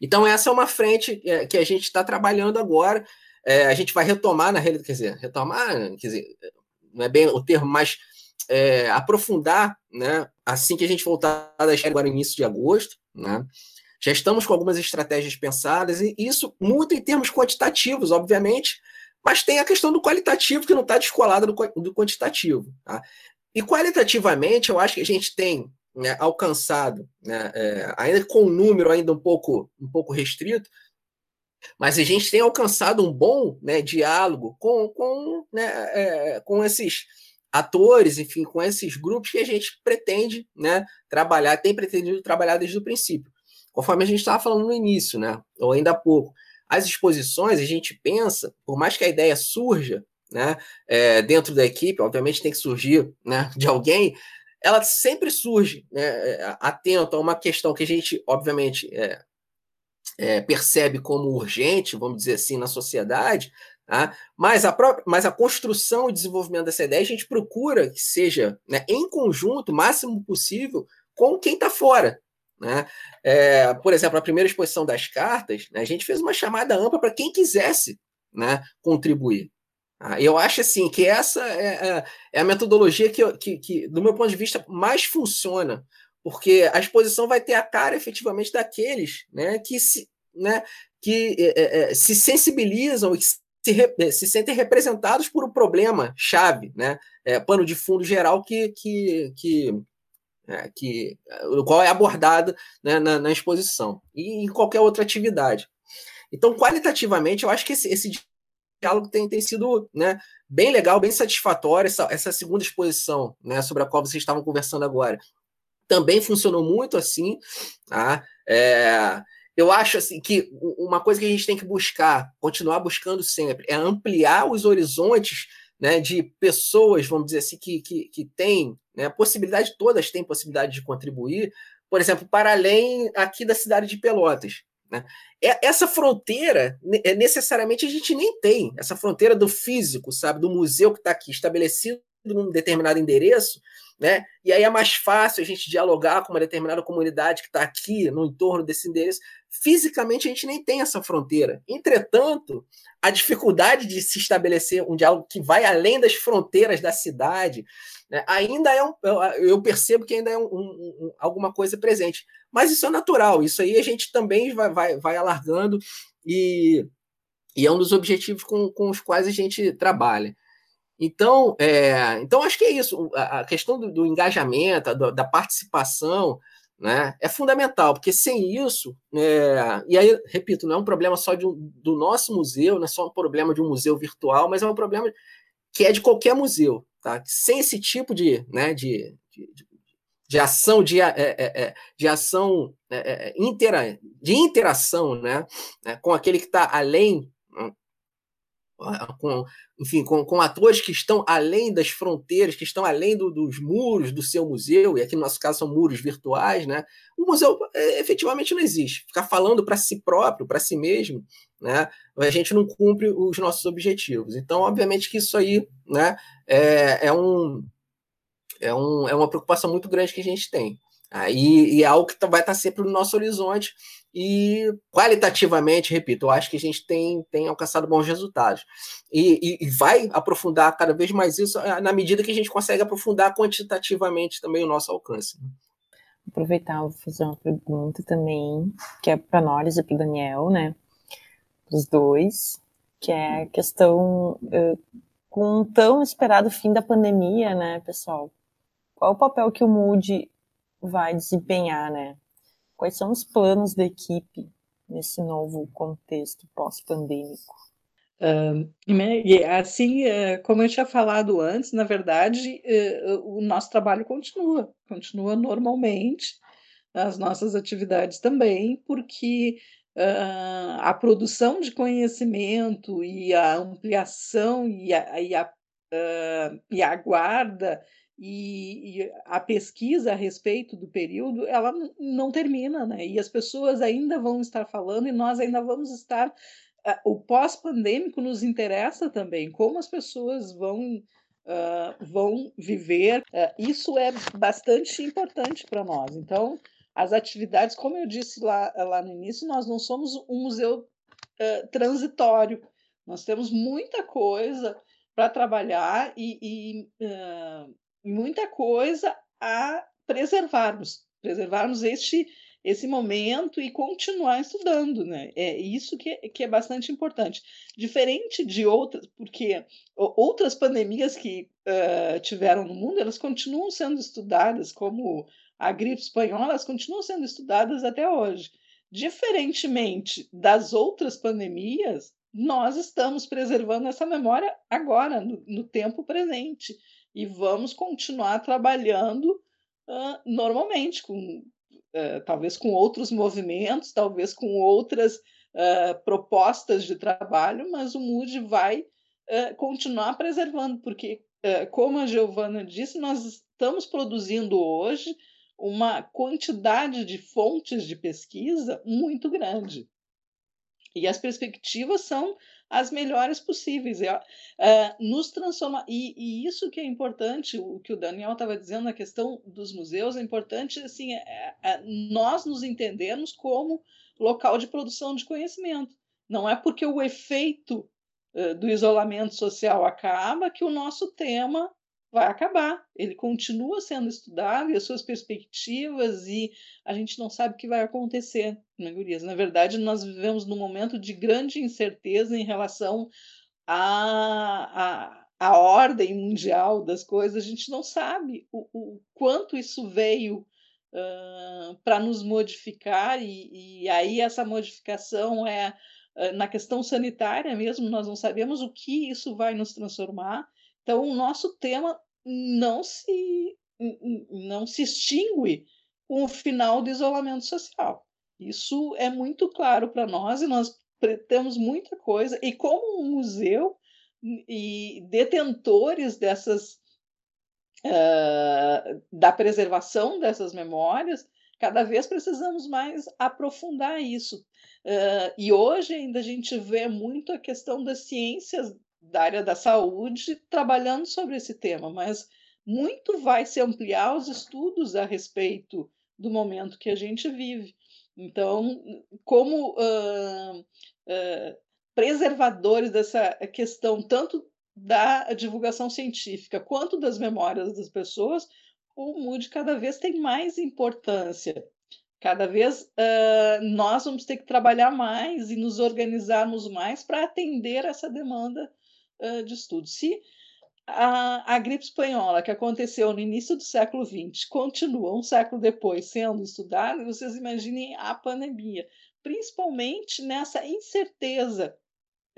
Então, essa é uma frente é, que a gente está trabalhando agora. É, a gente vai retomar, na realidade, quer dizer, retomar, quer dizer, não é bem o termo, mas é, aprofundar, né, assim que a gente voltar da agora no início de agosto, né, já estamos com algumas estratégias pensadas, e isso muito em termos quantitativos, obviamente, mas tem a questão do qualitativo que não está descolada do, do quantitativo. Tá? E qualitativamente, eu acho que a gente tem né, alcançado, né, é, ainda com um número ainda um pouco, um pouco restrito, Mas a gente tem alcançado um bom né, diálogo com, com, né, é, com esses atores, enfim, com esses grupos que a gente pretende né, trabalhar, tem pretendido trabalhar desde o princípio. Conforme a gente estava falando no início, né, ou ainda há pouco, as exposições, a gente pensa, por mais que a ideia surja né, é, dentro da equipe, obviamente tem que surgir né, [LAUGHS] de alguém, ela sempre surge né, é, atento a uma questão que a gente, obviamente, é, é, percebe como urgente, vamos dizer assim, na sociedade, tá? mas, a própria, mas a construção e desenvolvimento dessa ideia a gente procura que seja né, em conjunto, máximo possível, com quem está fora. Né? É, por exemplo, a primeira exposição das cartas, né, a gente fez uma chamada ampla para quem quisesse né, contribuir. Tá? Eu acho assim que essa é, é, é a metodologia que, que, que, do meu ponto de vista, mais funciona porque a exposição vai ter a cara efetivamente daqueles né, que, se, né, que é, é, se sensibilizam e se, se, sentem representados por um problema chave, né, é, pano de fundo geral que, que, que, é, que o qual é abordado né, na, na, exposição e em qualquer outra atividade. Então, qualitativamente, eu acho que esse, esse diálogo tem, tem sido né, bem legal, bem satisfatório, essa, essa segunda exposição né, sobre a qual vocês estavam conversando agora também funcionou muito assim. Tá? É, eu acho assim que uma coisa que a gente tem que buscar, continuar buscando sempre, é ampliar os horizontes né, de pessoas, vamos dizer assim, que, que, que têm né, possibilidade, todas têm possibilidade de contribuir, por exemplo, para além aqui da cidade de Pelotas. Né? Essa fronteira, é, necessariamente, a gente nem tem, essa fronteira do físico, sabe, do museu que está aqui estabelecido num determinado endereço, né? E aí é mais fácil a gente dialogar com uma determinada comunidade que está aqui no entorno desse endereço. Fisicamente a gente nem tem essa fronteira. Entretanto, a dificuldade de se estabelecer um diálogo que vai além das fronteiras da cidade, né? ainda é um, eu percebo que ainda é um, um, um, alguma coisa presente. Mas isso é natural. Isso aí a gente também vai, vai, vai alargando e, e é um dos objetivos com, com os quais a gente trabalha. Então, é, então acho que é isso. A, questão do, do engajamento, do, da participação, né, é fundamental, porque sem isso, é, e aí, repito, não é um problema só de, do nosso museu, não é só um problema de um museu virtual, mas é um problema que é de qualquer museu. Tá? Sem esse tipo de, né, de, de, de ação, de, é, é, é de ação intera, de interação né com aquele que está além com, enfim, com, com, atores que estão além das fronteiras, que estão além do, dos muros do seu museu, e aqui no nosso caso são muros virtuais, né? O museu é, efetivamente não existe. Ficar falando para si próprio, para si mesmo, né? A gente não cumpre os nossos objetivos. Então, obviamente que isso aí, né, é, é um, é, um, é uma preocupação muito grande que a gente tem. E é algo que tá, vai estar tá sempre no nosso horizonte e qualitativamente, repito, eu acho que a gente tem, tem alcançado bons resultados. E, e, e, vai aprofundar cada vez mais isso eh, na medida que a gente consegue aprofundar quantitativamente também o nosso alcance. Aproveitar, vou fazer uma pergunta também, que é para nós e para o Daniel, né? Os dois, que é a questão uh, com um tão esperado fim da pandemia, né, pessoal? Qual o papel que o Mood vai desempenhar, né? Quais são os planos da equipe nesse novo contexto pós-pandêmico? Uh, assim, uh, como eu tinha falado antes, na verdade, uh, o nosso trabalho continua, continua normalmente, as nossas atividades também, porque a produção de conhecimento e a ampliação e a, e a, e a guarda e, e, a pesquisa a respeito do período ela não termina, né? E as pessoas ainda vão estar falando e nós ainda vamos estar. o pós-pandêmico nos interessa também, como as pessoas vão uh, vão viver. Uh, isso é bastante importante para nós. Então, as atividades, como eu disse lá, lá no início, nós não somos um museu uh, transitório. Nós temos muita coisa para trabalhar e, e muita coisa a preservarmos, preservarmos este esse momento e continuar estudando, né? É isso que, é, que é bastante importante. Diferente de outras, porque outras pandemias que uh, tiveram no mundo, elas continuam sendo estudadas, como a gripe espanhola, elas continuam sendo estudadas até hoje. diferentemente das outras pandemias, nós estamos preservando essa memória agora, no, no tempo presente, e vamos continuar trabalhando uh, normalmente, com, uh, talvez com outros movimentos, talvez com outras uh, propostas de trabalho, mas o MUD vai continuar preservando, porque, como a Giovana disse, nós estamos produzindo hoje uma quantidade de fontes de pesquisa muito grande. E as perspectivas são as melhores possíveis. É, é, nos transforma e, e, isso que é importante, o que o Daniel estava dizendo na questão dos museus, é importante assim, é, é, nós nos entendermos como local de produção de conhecimento. Não é porque o efeito uh, do isolamento social acaba que o nosso tema vai acabar. Ele continua sendo estudado e as suas perspectivas e a gente não sabe o que vai acontecer, né, Gurias? Na verdade, nós vivemos num momento de grande incerteza em relação à, à, ordem mundial das coisas. A gente não sabe o, o quanto isso veio uh, para nos modificar e, e aí essa modificação é na questão sanitária mesmo, nós não sabemos o que isso vai nos transformar então, o nosso tema não se, não se extingue com o final do isolamento social. Isso é muito claro para nós e nós temos muita coisa. E como um museu e detentores dessas uh, da preservação dessas memórias, cada vez precisamos mais aprofundar isso. Uh, e hoje ainda a gente vê muito a questão das ciências da área da saúde trabalhando sobre esse tema, mas muito vai se ampliar os estudos a respeito do momento que a gente vive. Então, como uh, uh, preservadores dessa questão, tanto da divulgação científica quanto das memórias das pessoas, o MUD cada vez tem mais importância. Cada vez uh, nós vamos ter que trabalhar mais e nos organizarmos mais para atender essa demanda de estudo. Se a, a, gripe espanhola, que aconteceu no início do século XX, continua um século depois sendo estudada, vocês imaginem a pandemia, principalmente nessa incerteza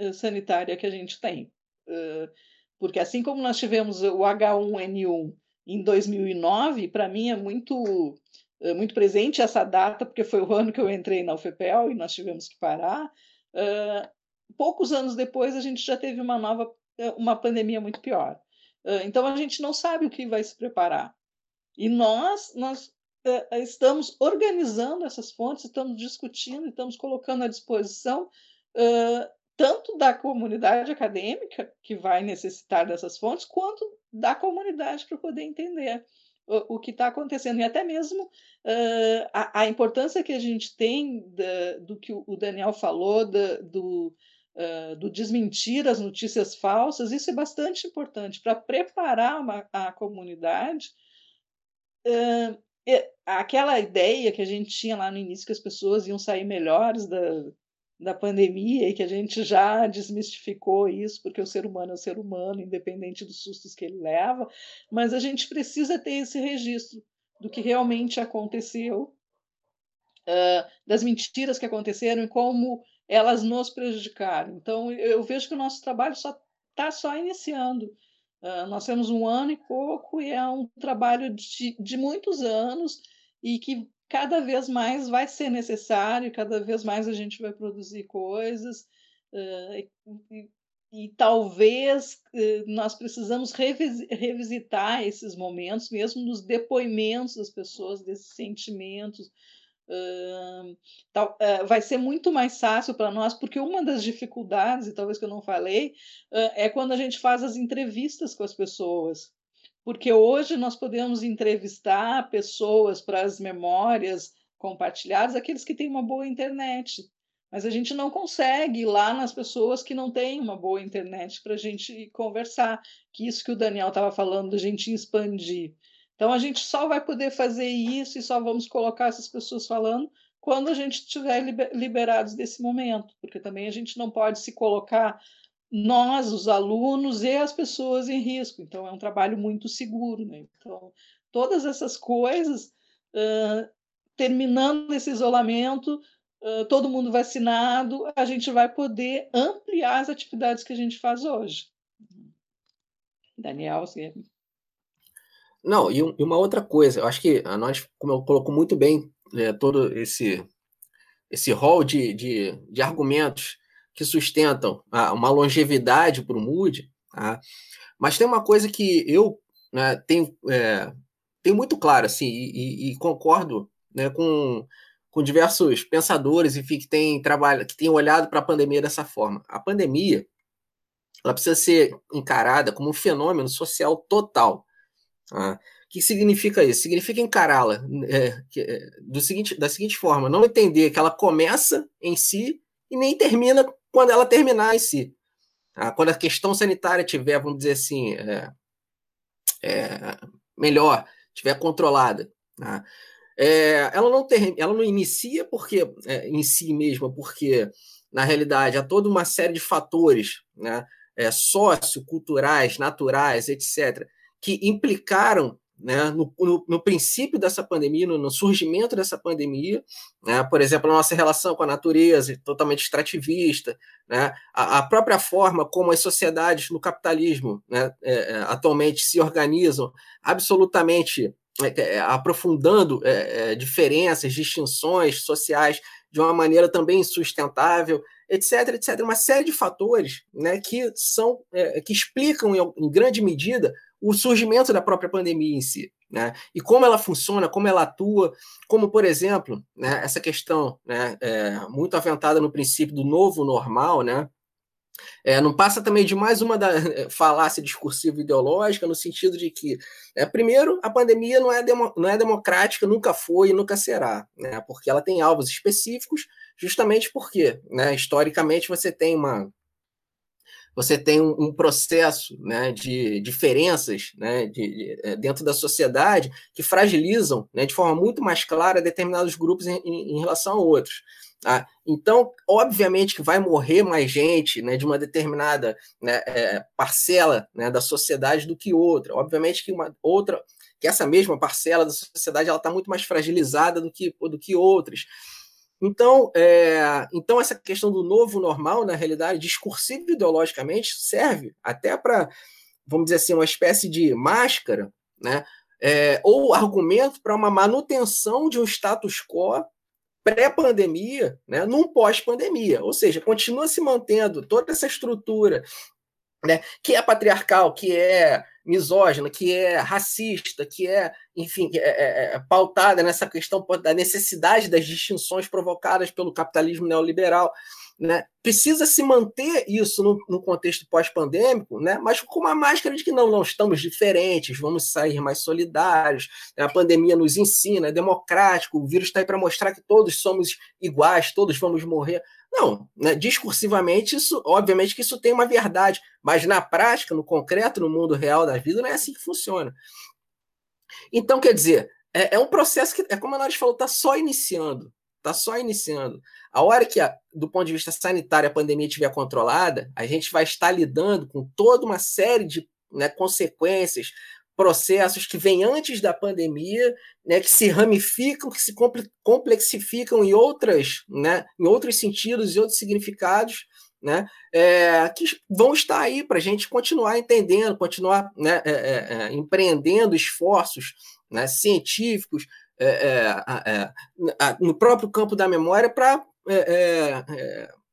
uh, sanitária que a gente tem. Uh, porque assim como nós tivemos o H1N1 em 2009, para mim é muito uh, muito presente essa data, porque foi o ano que eu entrei na UFPEL e nós tivemos que parar poucos anos depois a gente já teve uma nova eh, uma pandemia muito pior. Então a gente não sabe o que vai se preparar. E nós nós estamos organizando essas fontes, estamos discutindo, estamos colocando à disposição tanto da comunidade acadêmica que vai necessitar dessas fontes, quanto da comunidade para poder entender o, o que está acontecendo e até mesmo uh, a, a, importância que a gente tem da, do que o Daniel falou da, do uh, do desmentir as notícias falsas, isso é bastante importante para preparar uma, a comunidade. Uh, aquela ideia que a gente tinha lá no início que as pessoas iam sair melhores da, da pandemia e que a gente já desmistificou isso, porque o ser humano é o ser humano, independente dos sustos que ele leva, mas a gente precisa ter esse registro do que realmente aconteceu, das mentiras que aconteceram e como elas nos prejudicaram. Então, eu vejo que o nosso trabalho só está só iniciando. Uh, nós temos um ano e pouco e é um trabalho de, de muitos anos e que cada vez mais vai ser necessário, cada vez mais a gente vai produzir coisas. Uh, e, e, talvez uh, nós precisamos revis revisitar esses momentos, mesmo nos depoimentos das pessoas, desses sentimentos, Tal, uh, vai ser muito mais fácil para nós, porque uma das dificuldades, e talvez que eu não falei, uh, é quando a gente faz as entrevistas com as pessoas. Porque hoje nós podemos entrevistar pessoas para as memórias compartilhadas, aqueles que têm uma boa internet. Mas a gente não consegue ir lá nas pessoas que não têm uma boa internet para a gente conversar. Que isso que o Daniel estava falando, a gente expandir. Então a gente só vai poder fazer isso e só vamos colocar essas pessoas falando quando a gente estiver liberados desse momento, porque também a gente não pode se colocar nós, os alunos e as pessoas em risco. Então é um trabalho muito seguro. Né? Então todas essas coisas, uh, terminando esse isolamento, todo mundo vacinado, a gente vai poder ampliar as atividades que a gente faz hoje. Daniel, você... Não, e, um, e, uma outra coisa, eu acho que a nós colocou muito bem é, todo esse esse rol de, de, de argumentos que sustentam uma longevidade para o Moody, tá? mas tem uma coisa que eu né, tenho, é, tenho muito claro assim, e, e, e concordo né, com, com diversos pensadores enfim, que têm trabalho, que têm olhado para a pandemia dessa forma. A pandemia ela precisa ser encarada como um fenômeno social total. Tá? que significa isso? Significa encará-la é, é, do seguinte, da seguinte forma: não entender que ela começa em si e nem termina quando ela terminar em si. Tá? Quando a questão sanitária tiver, vamos dizer assim, é, é, melhor, tiver controlada. É, ela, não ter, ela não inicia porque é, em si mesma, porque na realidade há toda uma série de fatores né, socioculturais, naturais, etc., que implicaram né, no, no, no, princípio dessa pandemia, no, no surgimento dessa pandemia, né, por exemplo, a nossa relação com a natureza, totalmente extrativista, né, a, a própria forma como as sociedades no capitalismo né, é, é atualmente se organizam, absolutamente é, é aprofundando é, é, diferenças, distinções sociais de uma maneira também insustentável, etc, etc. Uma série de fatores né, que são que explicam em, em grande medida o surgimento da própria pandemia em si. Né? E como ela funciona, como ela atua, como, por exemplo, né, essa questão né, é, muito aventada no princípio do novo normal, né, é, não passa também de mais uma da, falácia discursiva ideológica, no sentido de que, é, primeiro, a pandemia não é, demo, não é democrática, nunca foi e nunca será, né, porque ela tem alvos específicos, justamente porque, né, historicamente, você tem uma, você tem um, um processo né, de diferenças né, de, de, é, dentro da sociedade que fragilizam né, de forma muito mais clara determinados grupos em, em, em relação a outros. Tá? Então, obviamente que vai morrer mais gente né, de uma determinada né, é, parcela né, da sociedade do que outra. Obviamente que uma outra, que essa mesma parcela da sociedade ela está muito mais fragilizada do que, do que outras. Então, é, então, essa questão do novo normal, na realidade, discursivo ideologicamente, serve até para, vamos dizer assim, uma espécie de máscara, né? É, ou argumento para uma manutenção de um status quo pré-pandemia, né, num pós-pandemia. Ou seja, continua se mantendo toda essa estrutura né, que é patriarcal, que é misógina, que é racista, que é, enfim, é, é, é, pautada nessa questão da necessidade das distinções provocadas pelo capitalismo neoliberal. Né? Precisa se manter isso no, no contexto pós-pandêmico, né? mas com uma máscara de que não, não estamos diferentes, vamos sair mais solidários, né? a pandemia nos ensina, é democrático, o vírus está aí para mostrar que todos somos iguais, todos vamos morrer. Não, né? discursivamente, isso, obviamente que isso tem uma verdade, mas na prática, no concreto, no mundo real da vida, não é assim que funciona. Então, quer dizer, é, é um processo que, é como a Nora falou, está só iniciando. Está só iniciando. A hora que, do ponto de vista sanitário, a pandemia estiver controlada, a gente vai estar lidando com toda uma série de né, consequências, processos que vêm antes da pandemia, né, que se ramificam, que se complexificam em outras, né, em outros sentidos e outros significados, né, é, que vão estar aí para a gente continuar entendendo, continuar né, é, é, é empreendendo esforços né, científicos no próprio campo da memória para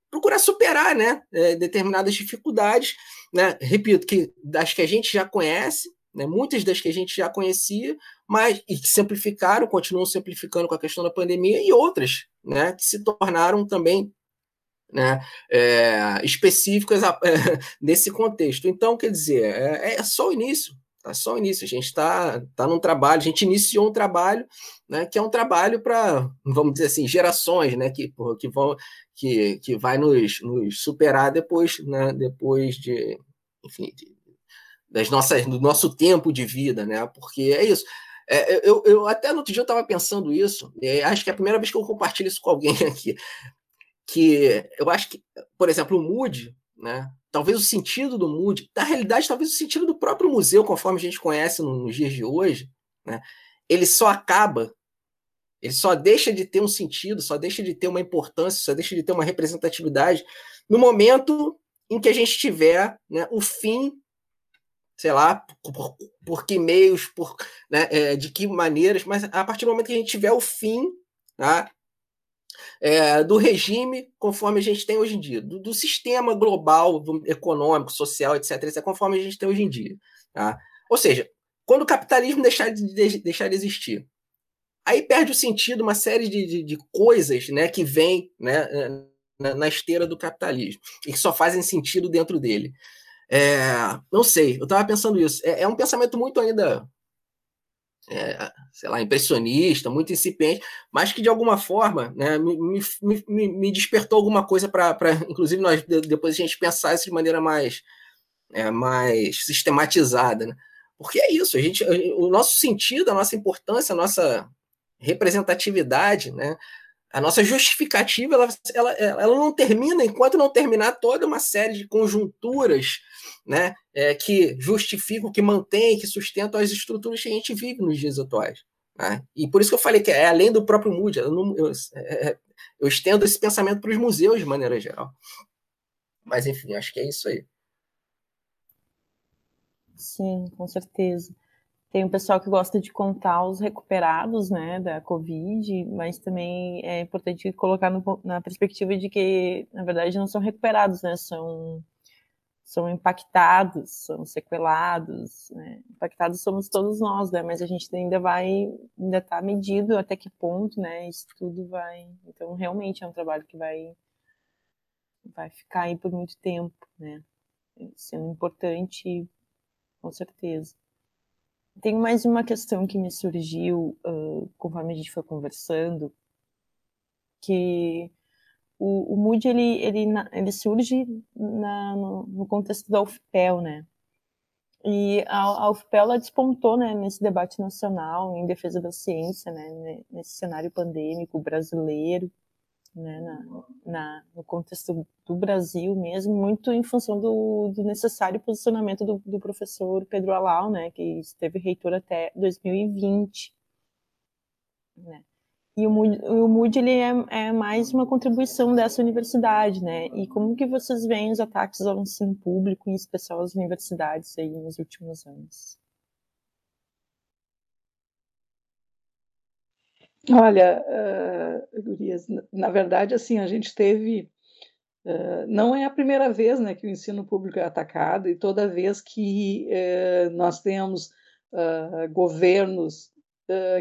procurar superar né, determinadas dificuldades, né, repito, que das que a gente já conhece, né? Muitas das que a gente já conhecia, mas e que simplificaram, continuam simplificando com a questão da pandemia, e outras né, que se tornaram também né, é, específicas a, é, [LAUGHS] nesse contexto. Então, quer dizer, é, é só o início. Tá só o início, a gente está tá num trabalho, a gente iniciou um trabalho, né, que é um trabalho para, vamos dizer assim, gerações, né, que, que, vão, que, que vai nos, nos superar depois, né, depois de, enfim, de, das nossas, do nosso tempo de vida, né? Porque é isso. É, eu, eu até no outro dia eu estava pensando isso, acho que é a primeira vez que eu compartilho isso com alguém [LAUGHS] aqui, que eu acho que, por exemplo, o Mood, né? Talvez o sentido do Mood, na realidade, talvez o sentido do próprio museu, conforme a gente conhece nos dias de hoje, né? Ele só acaba Ele só deixa de ter um sentido, só deixa de ter uma importância, só deixa de ter uma representatividade no momento em que a gente tiver né, o fim, sei lá, por, por que meios, por, né, é, de que maneiras, mas a partir do momento que a gente tiver o fim tá, é, do regime conforme a gente tem hoje em dia, do, do sistema global, do econômico, social, etc., etc., conforme a gente tem hoje em dia. Tá? Ou seja, quando o capitalismo deixar de, de, deixar de existir, aí perde o sentido uma série de, de, de coisas né, que vêm né, na, na, esteira do capitalismo e que só fazem sentido dentro dele. É, não sei, eu estava pensando isso. É, é, um pensamento muito ainda, é, sei lá, impressionista, muito incipiente, mas que de alguma forma né, me, me, me, despertou alguma coisa para, inclusive, nós depois a gente pensar isso de maneira mais, é, mais sistematizada. Né? Porque é isso, a gente, o nosso sentido, a nossa importância, a nossa representatividade, né? A nossa justificativa, ela, ela, ela não termina enquanto não terminar toda uma série de conjunturas né, é, que justificam, que mantêm, que sustentam as estruturas que a gente vive nos dias atuais. Né? E por isso que eu falei que é além do próprio Moody, eu, não, eu, é, é eu estendo esse pensamento para os museus de maneira geral. Mas, enfim, acho que é isso aí. Sim, com certeza. Tem um pessoal que gosta de contar os recuperados, né, da Covid, mas também é importante colocar no, na perspectiva de que, na verdade, não são recuperados, né, são, são impactados, são sequelados, né, impactados somos todos nós, né, mas a gente ainda vai, ainda está medido até que ponto, né, isso tudo vai, então realmente é um trabalho que vai, vai ficar aí por muito tempo, né, sendo importante, com certeza. Tem mais uma questão que me surgiu uh, conforme a gente foi conversando, que o, o ele, ele, ele surge na, no, no, contexto da UFPEL, né? E a, a UFPEL ela despontou né, nesse debate nacional em defesa da ciência, né, nesse cenário pandêmico brasileiro né, na, na, no contexto do Brasil mesmo, muito em função do, do necessário posicionamento do, do, professor Pedro Alau, né, que esteve reitor até 2020. Né. E o MUD, o MUD ele é, é, mais uma contribuição dessa universidade, né? E como que vocês veem os ataques ao ensino público, em especial às universidades aí nos últimos anos? Olha, uh, Gurias, na verdade, assim, a gente teve. Uh, não é a primeira vez né, que o ensino público é atacado, e toda vez que uh, nós temos governos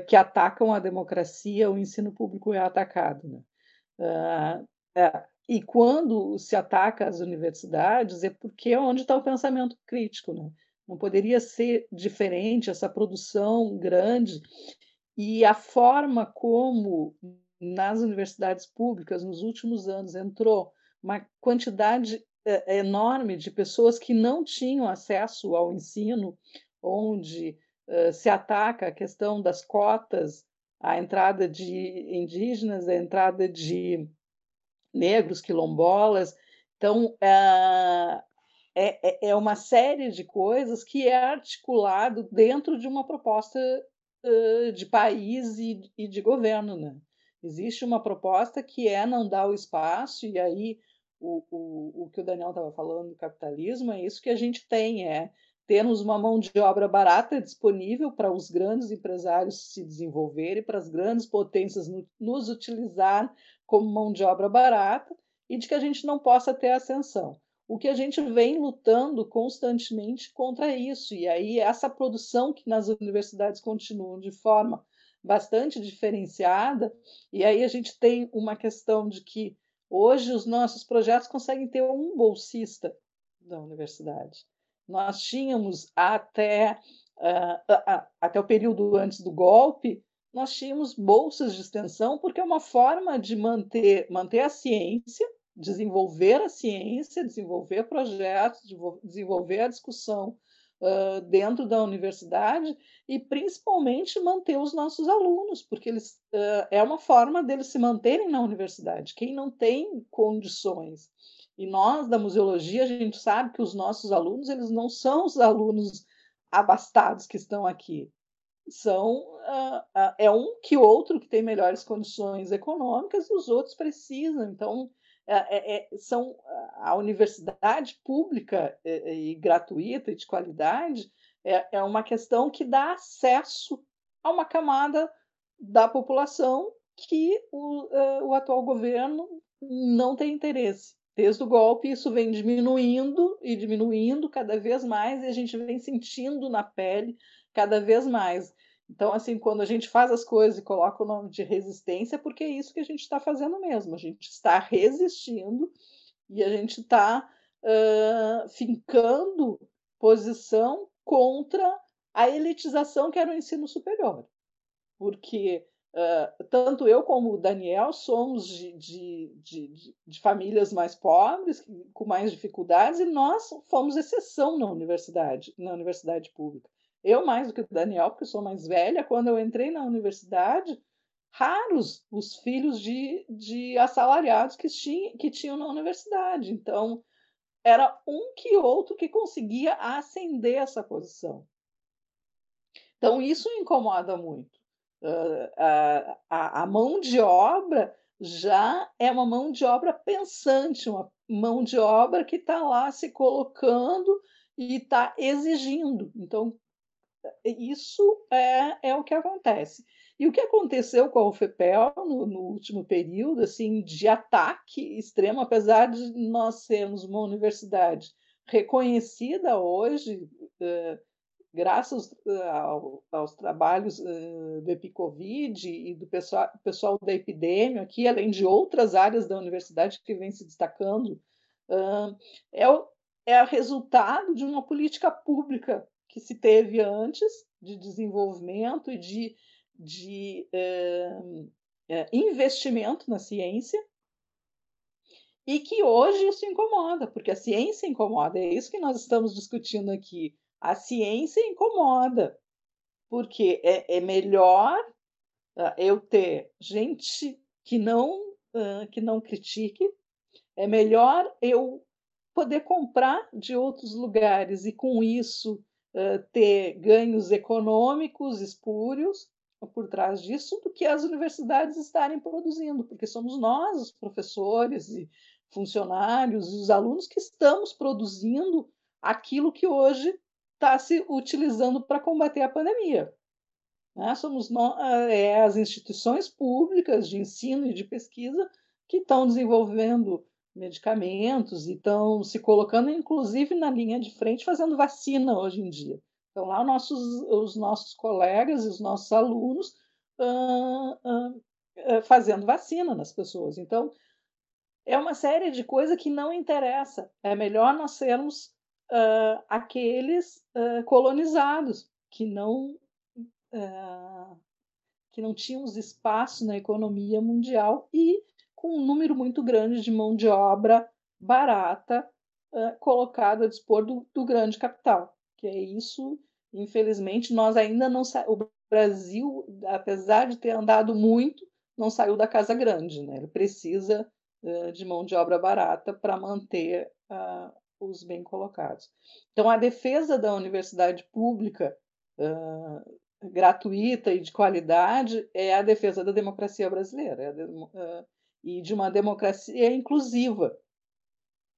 que atacam a democracia, o ensino público é atacado. Né? É, e quando se ataca as universidades, é porque é onde está o pensamento crítico. Né? Não poderia ser diferente essa produção grande e a forma como nas universidades públicas nos últimos anos entrou uma quantidade é, enorme de pessoas que não tinham acesso ao ensino, onde uh, se ataca a questão das cotas, a entrada de indígenas, a entrada de negros, quilombolas. Então, uh, é, é uma série de coisas que é articulado dentro de uma proposta de país e, e de governo. Né? Existe uma proposta que é não dar o espaço, e aí o, o, o que o Daniel estava falando do capitalismo é isso que a gente tem, é termos uma mão de obra barata disponível para os grandes empresários se desenvolverem, para as grandes potências nos utilizar como mão de obra barata e de que a gente não possa ter ascensão o que a gente vem lutando constantemente contra isso. E aí, essa produção que nas universidades continuam de forma bastante diferenciada, e aí a gente tem uma questão de que hoje os nossos projetos conseguem ter um bolsista da universidade. Nós tínhamos até, uh, uh, até o período antes do golpe, nós tínhamos bolsas de extensão, porque é uma forma de manter, manter a ciência desenvolver a ciência, desenvolver projetos, desenvolver a discussão uh, dentro da universidade e principalmente manter os nossos alunos, porque eles uh, é uma forma deles se manterem na universidade. Quem não tem condições e nós da museologia a gente sabe que os nossos alunos eles não são os alunos abastados que estão aqui. são uh, uh, é um que outro que tem melhores condições econômicas e os outros precisam. Então, é, é, é são a universidade pública e, e, gratuita e de qualidade é, é uma questão que dá acesso a uma camada da população que o, o atual governo não tem interesse. Desde o golpe, isso vem diminuindo e diminuindo cada vez mais, e a gente vem sentindo na pele cada vez mais. Então, assim, quando a gente faz as coisas e coloca o nome de resistência, é porque é isso que a gente está fazendo mesmo. A gente está resistindo e a gente está uh, fincando posição contra a elitização que era o ensino superior. Porque uh, tanto eu como o Daniel somos de, de, de, de, famílias mais pobres, com mais dificuldades, e nós fomos exceção na universidade, na universidade pública. Eu mais do que o Daniel, porque sou mais velha, quando eu entrei na universidade, raros os filhos de, de assalariados que, tinha, que tinham na universidade. Então, era um que outro que conseguia ascender essa posição. Então, isso incomoda muito. Uh, a, a, a mão de obra já é uma mão de obra pensante, uma mão de obra que está lá se colocando e está exigindo. Então, isso é, é o que acontece. E o que aconteceu com a UFPEL no, no, último período, assim, de ataque extremo, apesar de nós sermos uma universidade reconhecida hoje, eh, graças eh, ao, aos trabalhos eh, do Epicovid e do pessoal, pessoal da epidemia aqui, além de outras áreas da universidade que vem se destacando, é o, é resultado de uma política pública que se teve antes de desenvolvimento e de, de é, é, investimento na ciência e que hoje isso incomoda, porque a ciência incomoda, é isso que nós estamos discutindo aqui. A ciência incomoda, porque é, é melhor uh, eu ter gente que não, uh, que não critique, é melhor eu poder comprar de outros lugares e com isso ter ganhos econômicos espúrios por trás disso do que as universidades estarem produzindo, porque somos nós, os professores e funcionários e os alunos, que estamos produzindo aquilo que hoje está se utilizando para combater a pandemia. Né? Somos nós, é, as instituições públicas de ensino e de pesquisa que estão desenvolvendo medicamentos e estão se colocando, inclusive, na linha de frente, fazendo vacina hoje em dia. Então, lá nossos, os nossos colegas e os nossos alunos fazendo vacina nas pessoas. Então, é uma série de coisas que não interessa. É melhor nós sermos aqueles colonizados que não que não tínhamos espaço na economia mundial e com um número muito grande de mão de obra barata colocada a dispor do, do, grande capital. Que é isso, infelizmente, nós ainda não o Brasil, apesar de ter andado muito, não saiu da casa grande, né? Ele precisa de mão de obra barata para manter os bem colocados. Então, a defesa da universidade pública gratuita e de qualidade é a defesa da democracia brasileira. É a, e de uma democracia inclusiva.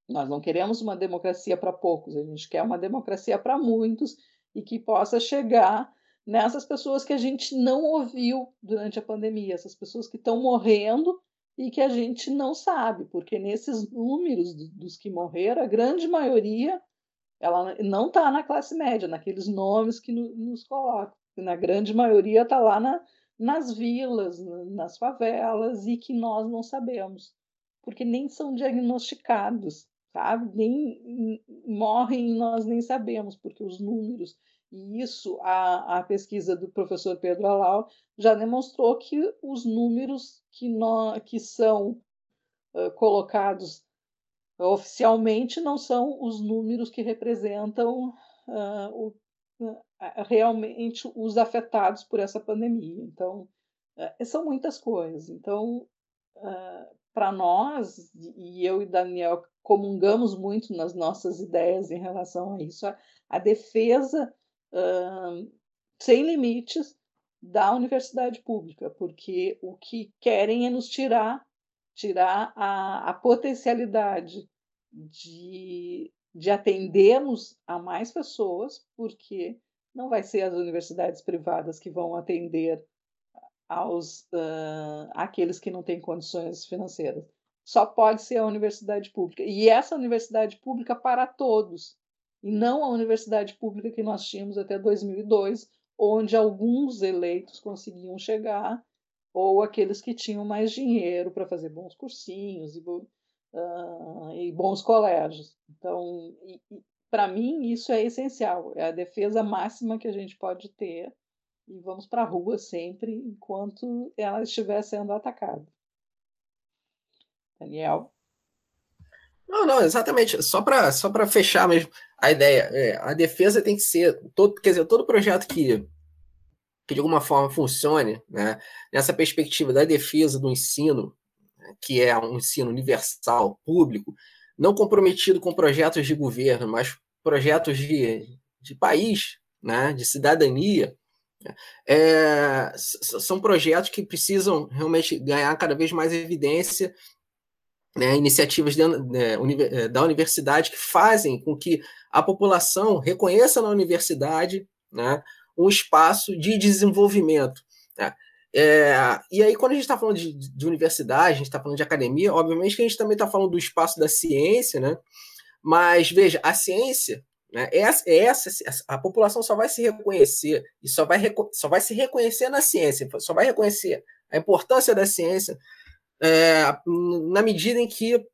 Nós não queremos uma democracia para poucos, a gente quer uma democracia para muitos e que possa chegar nessas pessoas que a gente não ouviu durante a pandemia, essas pessoas que estão morrendo e que a gente não sabe, porque nesses números dos que morreram, a grande maioria ela não está na classe média, naqueles nomes que nos colocam. Na grande maioria está lá na, nas vilas, nas favelas, e que nós não sabemos, porque nem são diagnosticados, sabe? Nem morrem e nós nem sabemos, porque os números. E isso, a, a pesquisa do professor Pedro Alau já demonstrou que os números que, nós, que são uh, colocados oficialmente não são os números que representam uh, o, realmente os afetados por essa pandemia. Então, eh, são muitas coisas. Então, eh, para nós, e eu e Daniel comungamos muito nas nossas ideias em relação a isso, a, defesa sem limites da universidade pública, porque o que querem é nos tirar tirar a, a potencialidade de, de atendermos a mais pessoas, porque não vai ser as universidades privadas que vão atender aos uh, aqueles que não têm condições financeiras. Só pode ser a universidade pública. E essa universidade pública para todos, e não a universidade pública que nós tínhamos até 2002, onde alguns eleitos conseguiam chegar, ou aqueles que tinham mais dinheiro para fazer bons cursinhos e, uh, e, bons colégios. Então, para mim, isso é essencial, é a defesa máxima que a gente pode ter e vamos para a rua sempre enquanto ela estiver sendo atacada. Daniel? Não, não, exatamente. Só para só fechar mesmo a ideia, é, a defesa tem que ser todo, quer dizer, todo projeto que, que de alguma forma funcione, né, nessa perspectiva da defesa do ensino, que é um ensino universal, público, não comprometido com projetos de governo, mas projetos de, de país, né, de cidadania, é, são projetos que precisam realmente ganhar cada vez mais evidência né, iniciativas de, né, eh, da universidade que fazem com que a população reconheça na universidade né, um espaço de desenvolvimento. Né? É, e aí, quando a gente está falando de, de, universidade, a gente está falando de academia, obviamente que a gente também está falando do espaço da ciência, né? mas veja, a ciência, né, essa, essa, a população só vai se reconhecer e só vai, só vai se reconhecer na ciência, só vai reconhecer a importância da ciência é, na medida em que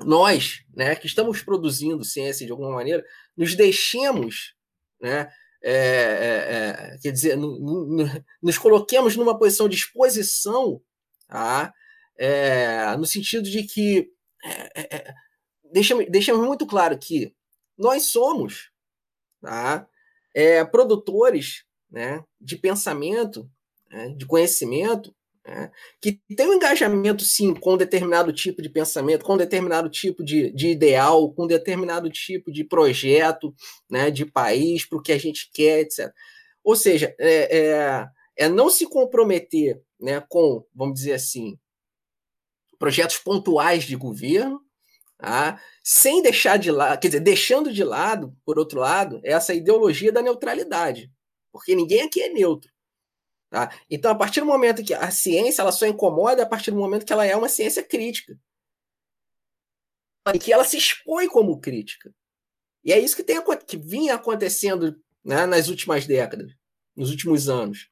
nós, né, que estamos produzindo ciência de alguma maneira, nos deixemos, né, é, é, é quer dizer, no, no, nos coloquemos numa posição de exposição, tá? É, no sentido de que é, deixamos, deixamos muito claro que nós somos tá? produtores né, de pensamento, né, de conhecimento, né, que tem um engajamento, sim, com determinado tipo de pensamento, com determinado tipo de, de ideal, com determinado tipo de projeto né, de país, para o que a gente quer, etc. Ou seja, é, é, é não se comprometer né, com, vamos dizer assim, projetos pontuais de governo, tá? sem deixar de lado, quer dizer, deixando de lado, por outro lado, essa ideologia da neutralidade, porque ninguém aqui é neutro. Tá? Então, a partir do momento que a ciência ela só incomoda, a partir do momento que ela é uma ciência crítica. E que ela se expõe como crítica. E é isso que, tem, que vinha acontecendo né, nas últimas décadas, nos últimos anos.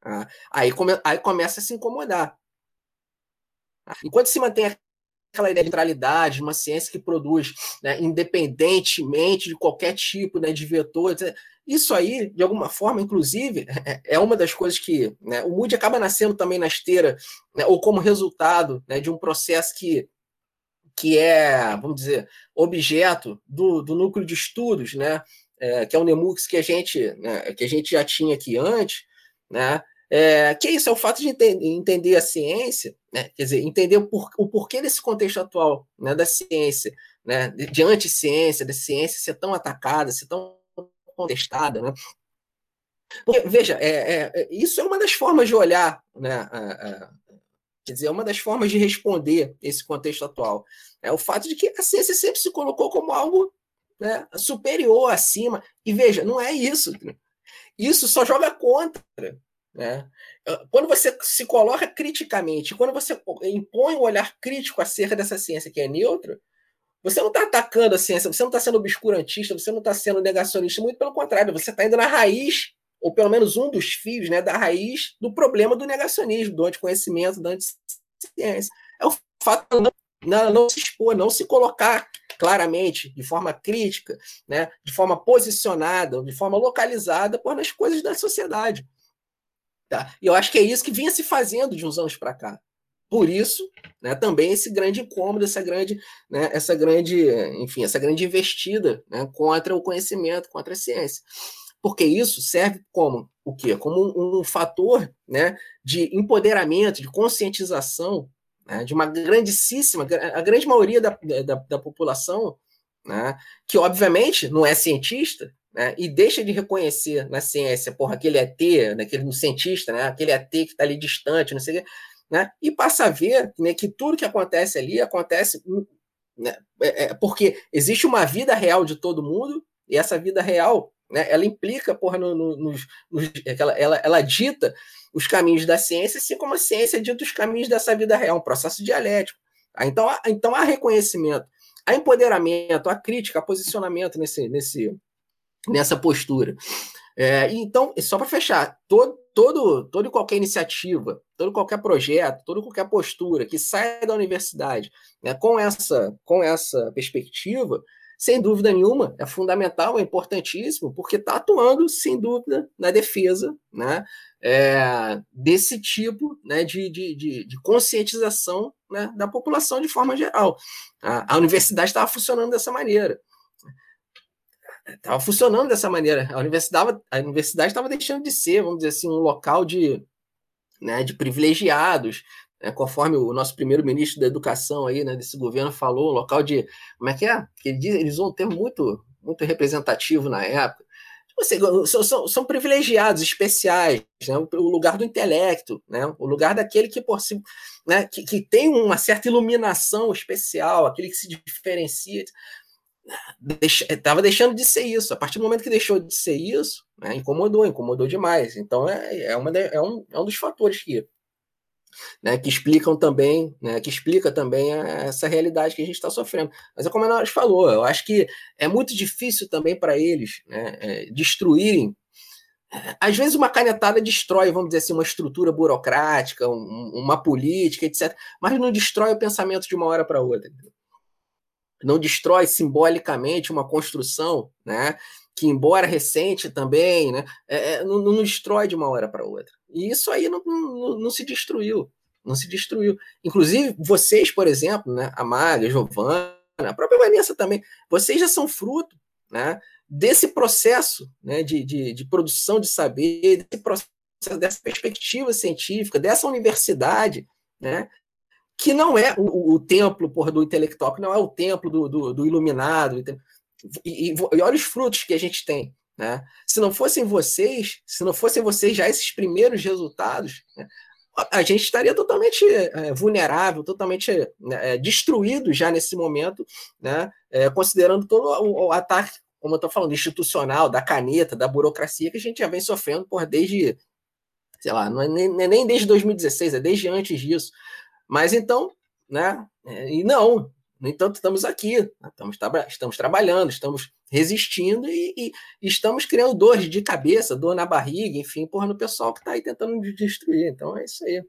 Tá? Aí, come, aí começa a se incomodar. Tá? Enquanto se mantém aquela ideia de neutralidade, uma ciência que produz né, independentemente de qualquer tipo né, de vetor, etc. Isso aí, de alguma forma, inclusive, é, é uma das coisas que né, o Moody acaba nascendo também na esteira, né, ou como resultado né, de um processo que, que é, vamos dizer, objeto do, do núcleo de estudos, né, é, que é o NEMUX que a gente, né, que a gente já tinha aqui antes, né, é, que é isso, é o fato de entender a ciência, né, quer dizer, entender o, por, o porquê desse contexto atual né, da ciência, né, de, de anti-ciência, da ciência ser tão atacada, ser tão contestada, né? Porque, veja, é, é, é, isso é uma das formas de olhar, né? quer dizer, é uma das formas de responder esse contexto atual. É o fato de que a ciência sempre se colocou como algo né, superior, acima. E veja, não é isso. Isso só joga contra. Né? Quando você se coloca criticamente, quando você impõe um olhar crítico acerca dessa ciência que é neutra, você não está atacando a ciência, você não está sendo obscurantista, você não está sendo negacionista, muito pelo contrário, você está indo na raiz, ou pelo menos um dos fios né, da raiz do problema do negacionismo, do anticonhecimento, da anticiência. É o fato de não, não se expor, não se colocar claramente, de forma crítica, né, de forma posicionada, de forma localizada por nas coisas da sociedade. Tá? E eu acho que é isso que vinha se fazendo de uns anos para cá. Por isso, né, também esse grande incômodo, essa grande, né, essa grande, enfim, essa grande investida né, contra o conhecimento, contra a ciência. Porque isso serve como o quê? Como um, um fator né, de empoderamento, de conscientização né, de uma grandíssima, a grande maioria da, da, da população, né, que obviamente não é cientista, né, e deixa de reconhecer na ciência, porra, aquele ET, naquele no cientista, né, aquele ET que está ali distante, não sei o quê, né, e passa a ver né, que tudo que acontece ali acontece né, é, é, porque existe uma vida real de todo mundo, e essa vida real né, ela implica porra, no, no, nos, nos, ela, ela, ela dita os caminhos da ciência, assim como a ciência dita os caminhos dessa vida real, um processo dialético. Então, então há reconhecimento, há empoderamento, há crítica, há posicionamento nesse, nesse, nessa postura. É, então, só para fechar, todo, todo, toda qualquer iniciativa, todo qualquer projeto, toda qualquer postura que saia da universidade né, com, essa, com essa perspectiva, sem dúvida nenhuma, é fundamental, é importantíssimo, porque está atuando, sem dúvida, na defesa né, é, desse tipo né, de, de, de, de conscientização né, da população de forma geral. A, a universidade estava funcionando dessa maneira. Estava funcionando dessa maneira. A universidade a universidade estava deixando de ser, vamos dizer assim, um local de, né, de privilegiados, né, conforme o nosso primeiro-ministro da Educação aí, né, desse governo falou, um local de. Como é que é? Que ele diz, eles usam um termo muito, muito representativo na época. Tipo assim, são, são, são, privilegiados, especiais, né? o lugar do intelecto, né? o lugar daquele que, por si, né? que, que tem uma certa iluminação especial, aquele que se diferencia estava deixando de ser isso. A partir do momento que deixou de ser isso, né, incomodou, incomodou demais. Então é, é, uma, é, um, é um dos fatores que, né, que explicam também, né, que explica também essa realidade que a gente está sofrendo. Mas é como a Nora falou, eu acho que é muito difícil também para eles né, é, destruírem. Às vezes uma canetada destrói, vamos dizer assim, uma estrutura burocrática, um, uma política, etc. Mas não destrói o pensamento de uma hora para outra. Não destrói simbolicamente uma construção, né? que embora recente também, né, é, é não, não, destrói de uma hora para outra. E isso aí não, não, não, se destruiu, não se destruiu. Inclusive, vocês, por exemplo, né, a Maga, a Giovana, a própria Vanessa também, vocês já são fruto né, desse processo né, de, de, de produção de saber, desse processo, dessa perspectiva científica, dessa universidade, né, que não é o, o templo porra, do intelectual, que não é o templo do, do, do iluminado. E, e, e, olha os frutos que a gente tem. Né? Se não fossem vocês, se não fossem vocês já esses primeiros resultados, né, a gente estaria totalmente é, vulnerável, totalmente né, é, destruído já nesse momento, né, é, considerando todo o, o ataque, como eu estou falando, institucional, da caneta, da burocracia que a gente já vem sofrendo por desde, sei lá, não é nem, nem desde 2016, é desde antes disso. Mas então, né, é, e não, no entanto, estamos aqui, né, estamos, estamos trabalhando, estamos resistindo e, e, estamos criando dor de cabeça, dor na barriga, enfim, porra, no pessoal que está aí tentando destruir. Então é isso aí.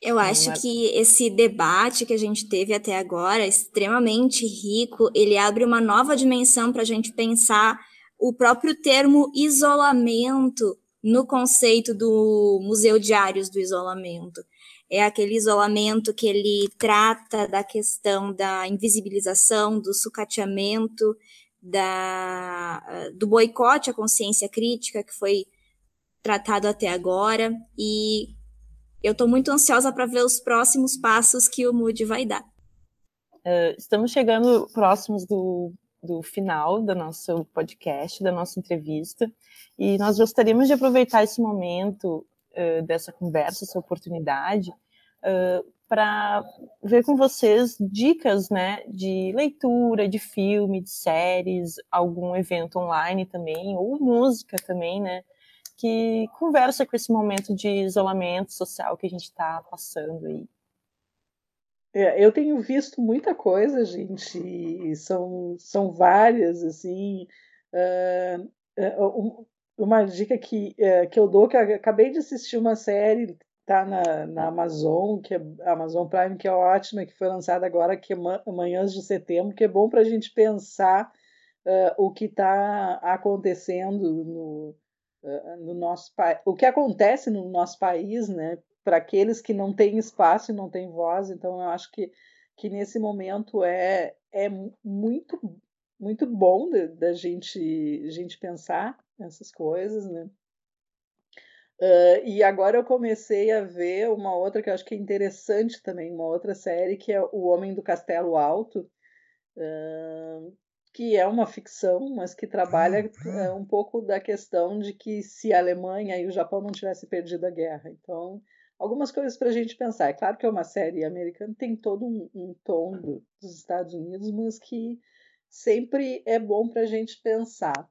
Eu acho que esse debate que a gente teve até agora, extremamente rico, ele abre uma nova dimensão para a gente pensar o próprio termo isolamento no conceito do Museu Diários do Isolamento é aquele isolamento que ele trata da questão da invisibilização, do sucateamento, da, do boicote à consciência crítica que foi tratado até agora e eu estou muito ansiosa para ver os próximos passos que o Mood vai dar. Uh, estamos chegando próximos do, do final do nosso podcast, da nossa entrevista, e nós gostaríamos de aproveitar esse momento uh, dessa conversa, essa oportunidade, uh, para ver com vocês dicas né, de leitura, de filme, de séries, algum evento online também, ou música também, né? Que conversa com esse momento de isolamento social que a gente está passando aí. É, eu tenho visto muita coisa, gente, são, são várias, assim. Uh, uma dica que, uh, que eu dou, que eu acabei de assistir uma série tá na, na Amazon, que é Amazon Prime, que é ótima, que foi lançada agora, que é Manhãs de Setembro, que é bom para a gente pensar uh, o que está acontecendo no, no nosso país, o que acontece no nosso país, né? Para aqueles que não têm espaço e não têm voz, então eu acho que, que nesse momento é, é muito muito bom da gente, gente pensar essas coisas, né? Uh, e agora eu comecei a ver uma outra que eu acho que é interessante também, uma outra série que é O Homem do Castelo Alto, uh, que é uma ficção, mas que trabalha é, um pouco da questão de que se a Alemanha e o Japão não tivessem perdido a guerra. Então, algumas coisas para a gente pensar. É claro que é uma série americana, tem todo um, um tom do, dos Estados Unidos, mas que sempre é bom para a gente pensar.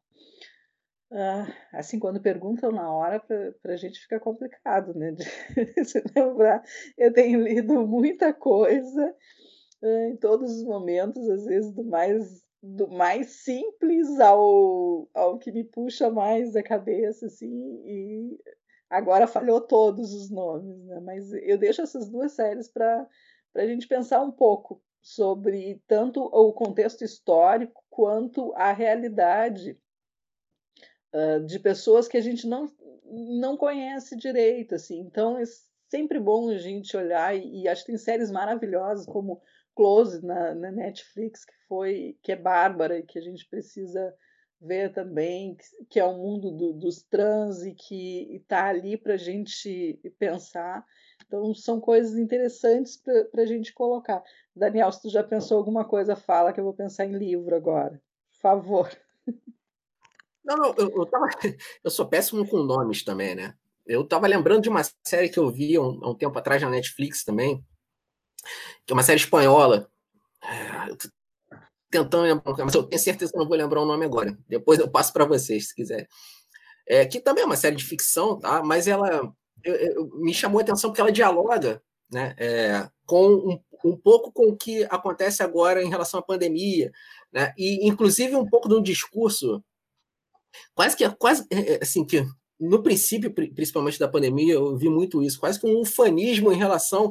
Uh, assim, quando perguntam na hora, para a gente fica complicado, né? De [LAUGHS] se lembrar. Eu tenho lido muita coisa uh, em todos os momentos, às vezes do mais do mais simples ao, ao que me puxa mais da cabeça, assim, e agora falhou todos os nomes, né? Mas eu deixo essas duas séries para a gente pensar um pouco sobre tanto o contexto histórico quanto a realidade uh, de pessoas que a gente não, não conhece direito, assim. Então é sempre bom a gente olhar e, e acho que tem séries maravilhosas como Close na, na Netflix, que foi que é bárbara e que a gente precisa ver também, que é o mundo do, dos trans e que está ali para a gente pensar. Então, são coisas interessantes para a gente colocar. Daniel, se tu já pensou alguma coisa, fala que eu vou pensar em livro agora. Por favor. Não, não eu, eu, tava, [LAUGHS] eu sou péssimo com nomes também, né? Eu estava lembrando de uma série que eu vi há um, um tempo atrás na Netflix também, que é uma série espanhola. Tentando lembrar, mas eu tenho certeza que não vou lembrar o nome agora. Depois eu passo para vocês, se quiser. É, que também é uma série de ficção, tá? mas ela eu, eu, me chamou a atenção porque ela dialoga né, é, com um, um, pouco com o que acontece agora em relação à pandemia, né, e inclusive um pouco do discurso, quase que quase é, é, assim que no princípio, principalmente da pandemia, eu vi muito isso, quase que um fanismo em relação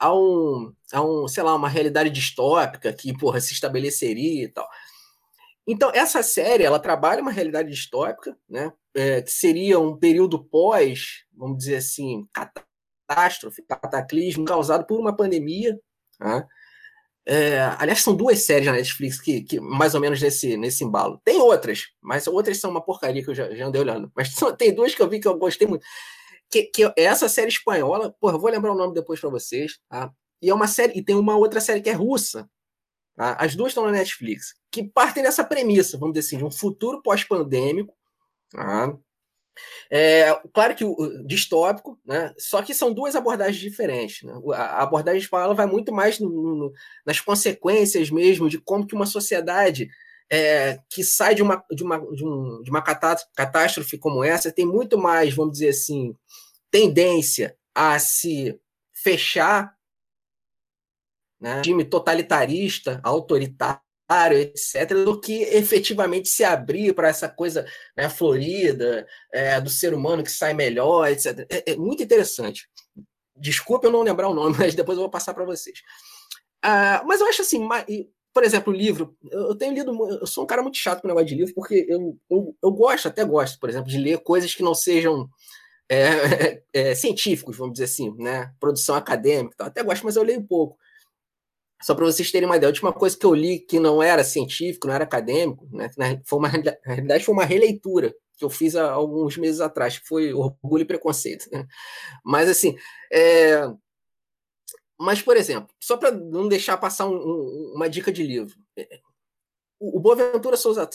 a um, a um, sei lá, uma realidade distópica que, porra, se estabeleceria e tal. Então, essa série, ela trabalha uma realidade distópica, né, é, que seria um período pós, vamos dizer assim, catástrofe, cataclismo causado por uma pandemia, né? É, aliás, são duas séries na Netflix que, que, mais ou menos nesse, nesse embalo. Tem outras, mas outras são uma porcaria que eu já, já andei olhando. Mas [LAUGHS] só, tem duas que eu vi que eu gostei muito que, que essa série espanhola, porra, eu vou lembrar o nome depois para vocês, tá? E é uma série, e tem uma outra série que é russa. Tá? As duas estão na Netflix, que partem dessa premissa, vamos dizer assim, de um futuro pós-pandêmico. Tá? É, claro que o distópico, né? Só que são duas abordagens diferentes. Né? A abordagem espanhola vai muito mais no, no, nas consequências mesmo de como que uma sociedade é, que sai de uma, de uma, de, um, de uma catástrofe como essa tem muito mais, vamos dizer assim, tendência a se fechar, né, time totalitarista, autoritário, etc., do que efetivamente se abrir para essa coisa né, florida, é, do ser humano que sai melhor, etc. É, é, muito interessante. Desculpa eu não lembrar o nome, [LAUGHS] mas depois eu vou passar para vocês. Ah, mas eu acho assim, por exemplo, livro. Eu tenho lido. Eu sou um cara muito chato com negócio de livro, porque eu, eu, eu gosto, até gosto, por exemplo, de ler coisas que não sejam é, [LAUGHS] é, científicos, vamos dizer assim, né? Produção acadêmica, tal. até gosto, mas eu leio pouco. Só para vocês terem uma ideia, a última coisa que eu li que não era científico, não era acadêmico, né? Foi uma, na realidade foi uma releitura que eu fiz há alguns meses atrás, que foi Orgulho e Preconceito. Né? Mas assim, é... mas por exemplo, só para não deixar passar um, um, uma dica de livro, o Boaventura Souza,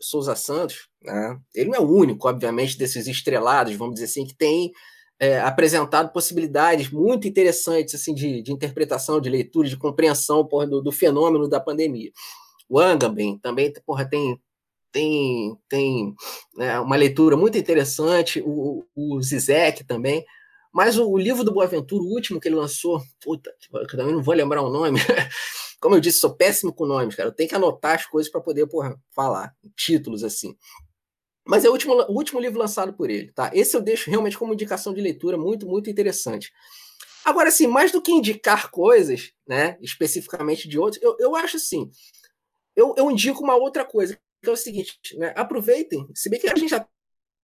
Souza Santos, né, ele não é o único, obviamente, desses estrelados, vamos dizer assim, que tem é, apresentado possibilidades muito interessantes assim de, de, interpretação, de leitura, de compreensão porra, do, do, fenômeno da pandemia. O Agamben também porra, tem, tem, tem né, uma leitura muito interessante, o, o Zizek também. Mas o, o livro do Boaventura, o último que ele lançou, puta, eu também não vou lembrar o nome, [LAUGHS] Como eu disse, sou péssimo com nomes, cara. Eu tenho que anotar as coisas para poder porra, falar, títulos assim. Mas é o último, o último livro lançado por ele, tá? Esse eu deixo realmente como indicação de leitura muito, muito interessante. Agora, assim, mais do que indicar coisas, né, especificamente de outros, eu, eu acho assim, eu, eu indico uma outra coisa, que é o seguinte, né, aproveitem, se bem que a gente já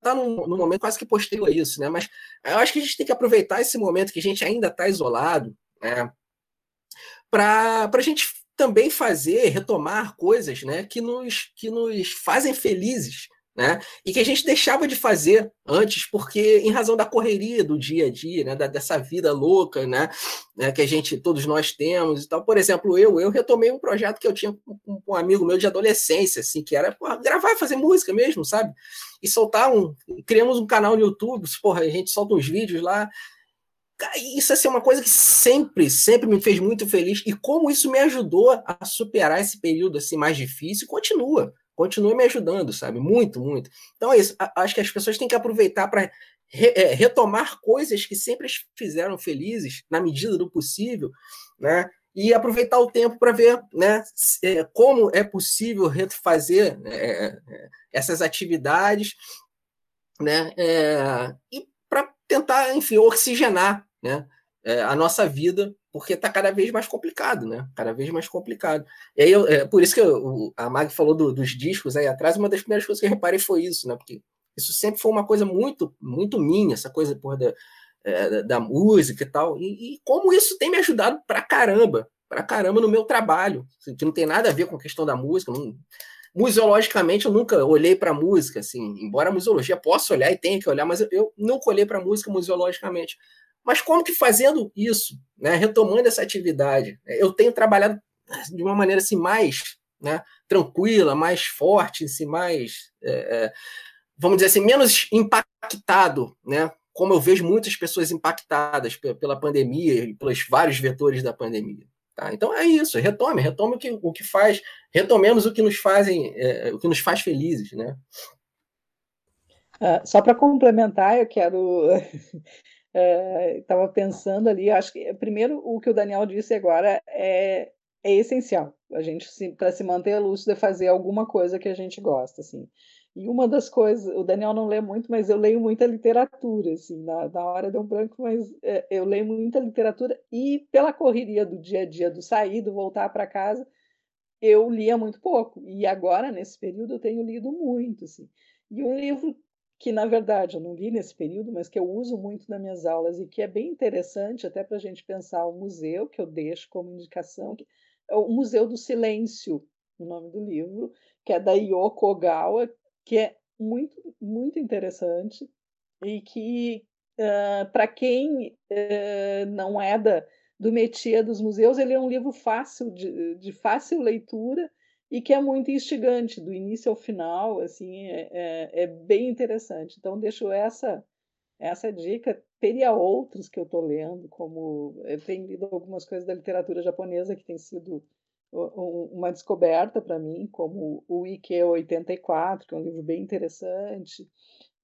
está num, num, momento quase que posterior a isso, né, mas eu acho que a gente tem que aproveitar esse momento que a gente ainda está isolado, né, para a gente também fazer, retomar coisas né, que, nos, que nos fazem felizes né? E que a gente deixava de fazer antes, porque em razão da correria do dia a dia, né? Da, dessa vida louca, né? né? Que a gente, todos nós temos e tal. Por exemplo, eu, eu retomei um projeto que eu tinha com, um amigo meu de adolescência, assim, que era porra, gravar fazer música mesmo, sabe? E soltar um. Criamos um canal no YouTube, porra, a gente solta uns vídeos lá. Isso assim, é uma coisa que sempre, sempre me fez muito feliz. E como isso me ajudou a superar esse período assim mais difícil, continua continua me ajudando, sabe? Muito, muito. Então é isso. Acho que as pessoas têm que aproveitar para re, é, retomar coisas que sempre as fizeram felizes, na medida do possível, né? E aproveitar o tempo para ver né, é, como é possível refazer é, é, essas atividades, né? É, e para tentar, enfim, oxigenar né, é, a nossa vida porque está cada vez mais complicado, né? Cada vez mais complicado. E aí, eu, é, por isso que eu, a Mag falou do, dos discos aí atrás, uma das primeiras coisas que eu reparei foi isso, né? Porque isso sempre foi uma coisa muito, muito minha, essa coisa porra, da, é, da música e tal. E, e, como isso tem me ajudado pra caramba, pra caramba no meu trabalho, assim, que não tem nada a ver com a questão da música. Não, museologicamente, eu nunca olhei para música, assim, embora a museologia possa olhar e tenha que olhar, mas eu, eu nunca olhei para música museologicamente. Mas como que fazendo isso, né, retomando essa atividade, eu tenho trabalhado de uma maneira assim mais né, tranquila, mais forte, assim, mais, é, é, vamos dizer assim, menos impactado, né, como eu vejo muitas pessoas impactadas pela pandemia e pelos vários vetores da pandemia. Tá? Então é isso, retome, retome o que, o que faz, retomemos o que nos fazem, é, o que nos faz felizes, né? Uh, só para complementar, eu quero estava uh, pensando ali, acho que primeiro o que o Daniel disse agora é, é essencial. A gente para se manter lúcido é fazer alguma coisa que a gente gosta, assim. E uma das coisas, o Daniel não lê muito, mas eu leio muita literatura, assim, na, na hora deu um branco, mas é, eu leio muita literatura e pela correria do dia a dia, do sair, do voltar para casa, eu lia muito pouco. E agora, nesse período, eu tenho lido muito, assim. E um livro que na verdade eu não li nesse período, mas que eu uso muito nas minhas aulas e que é bem interessante até para a gente pensar o museu, que eu deixo como indicação, que é o Museu do Silêncio, o nome do livro, que é da Yoko Ogawa, que é muito, muito interessante e que, uh, para quem uh, não é da, do métier dos museus, ele é um livro fácil, de, de fácil leitura, e que é muito instigante, do início ao final, assim, é, é, é bem interessante. Então, deixo essa essa dica. Teria outros que eu estou lendo, como eu tenho lido algumas coisas da literatura japonesa que tem sido uma descoberta para mim, como o Ike 84, que é um livro bem interessante,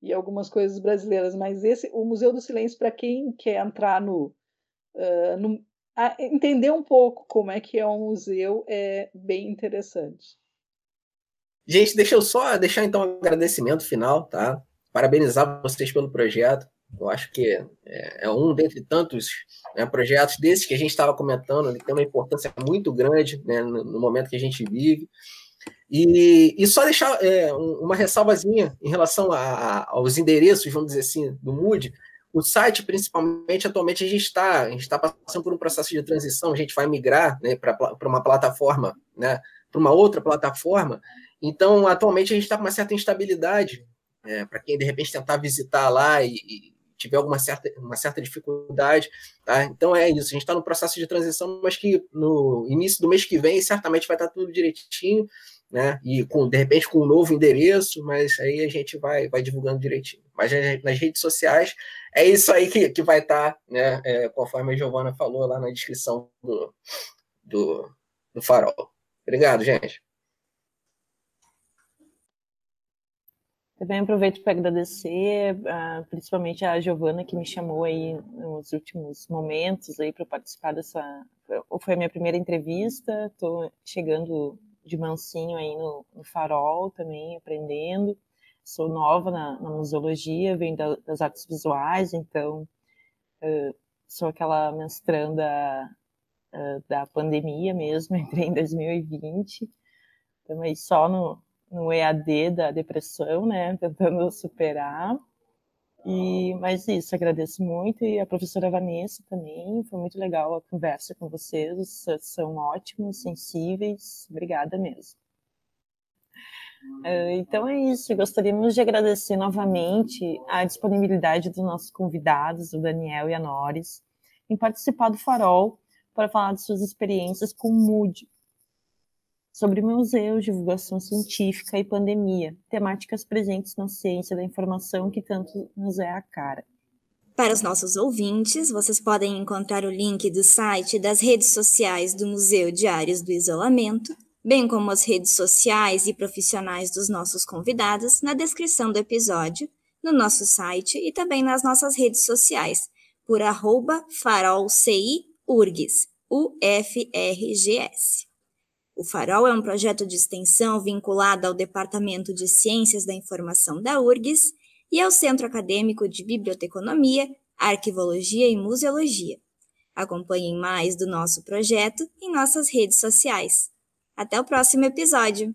e algumas coisas brasileiras. Mas esse, o Museu do Silêncio, para quem quer entrar no, uh, no, entender um pouco como é que é um museu é bem interessante. Gente, deixa eu só deixar então um agradecimento final, tá? Parabenizar vocês pelo projeto. Eu acho que é, é um dentre tantos né, projetos desses que a gente estava comentando, ele tem uma importância muito grande né, no, momento que a gente vive. E, e só deixar é, uma ressalvazinha em relação a, aos endereços, vamos dizer assim, do Mood. O site, principalmente, atualmente a gente está a gente está passando por um processo de transição, a gente vai migrar né, para uma plataforma, né, para uma outra plataforma. Então, atualmente a gente está com uma certa instabilidade. É, para quem de repente tentar visitar lá e, e, tiver alguma certa, uma certa dificuldade, tá? Então é isso, a gente está no processo de transição, mas que no início do mês que vem certamente vai estar tá tudo direitinho né? E com de repente com um novo endereço, mas aí a gente vai, vai divulgando direitinho. Mas nas redes sociais é isso aí que, que vai estar, tá, né? É, conforme a Giovana falou lá na descrição do, do, do farol. Obrigado, gente. Também aproveito para agradecer, uh, principalmente a Giovana que me chamou aí nos últimos momentos aí para participar dessa. Foi a minha primeira entrevista. Estou chegando de mansinho aí no, no farol também, aprendendo. Sou nova na, na museologia, venho da, das artes visuais, então uh, sou aquela mestranda uh, da pandemia mesmo, [LAUGHS] entrei em 2020. Estamos aí só no, no EAD da depressão, né, tentando superar. E, mas isso, agradeço muito. E a professora Vanessa também, foi muito legal a conversa com vocês, são ótimos, sensíveis. Obrigada mesmo. Uh, então é isso. Gostaríamos de agradecer novamente a disponibilidade dos nossos convidados, o Daniel e a Noris, em participar do Farol para falar de suas experiências com o Mood, sobre museus, divulgação científica e pandemia, temáticas presentes na ciência da informação que tanto nos é a cara. Para os nossos ouvintes, vocês podem encontrar o link do site das redes sociais do Museu Diários do Isolamento, bem como as redes sociais e profissionais dos nossos convidados na descrição do episódio, no nosso site e também nas nossas redes sociais, por arroba farolciurgs, UFRGS. O Farol é um projeto de extensão vinculado ao Departamento de Ciências da Informação da URGS e ao Centro Acadêmico de Biblioteconomia, Arquivologia e Museologia. Acompanhem mais do nosso projeto em nossas redes sociais. Até o próximo episódio!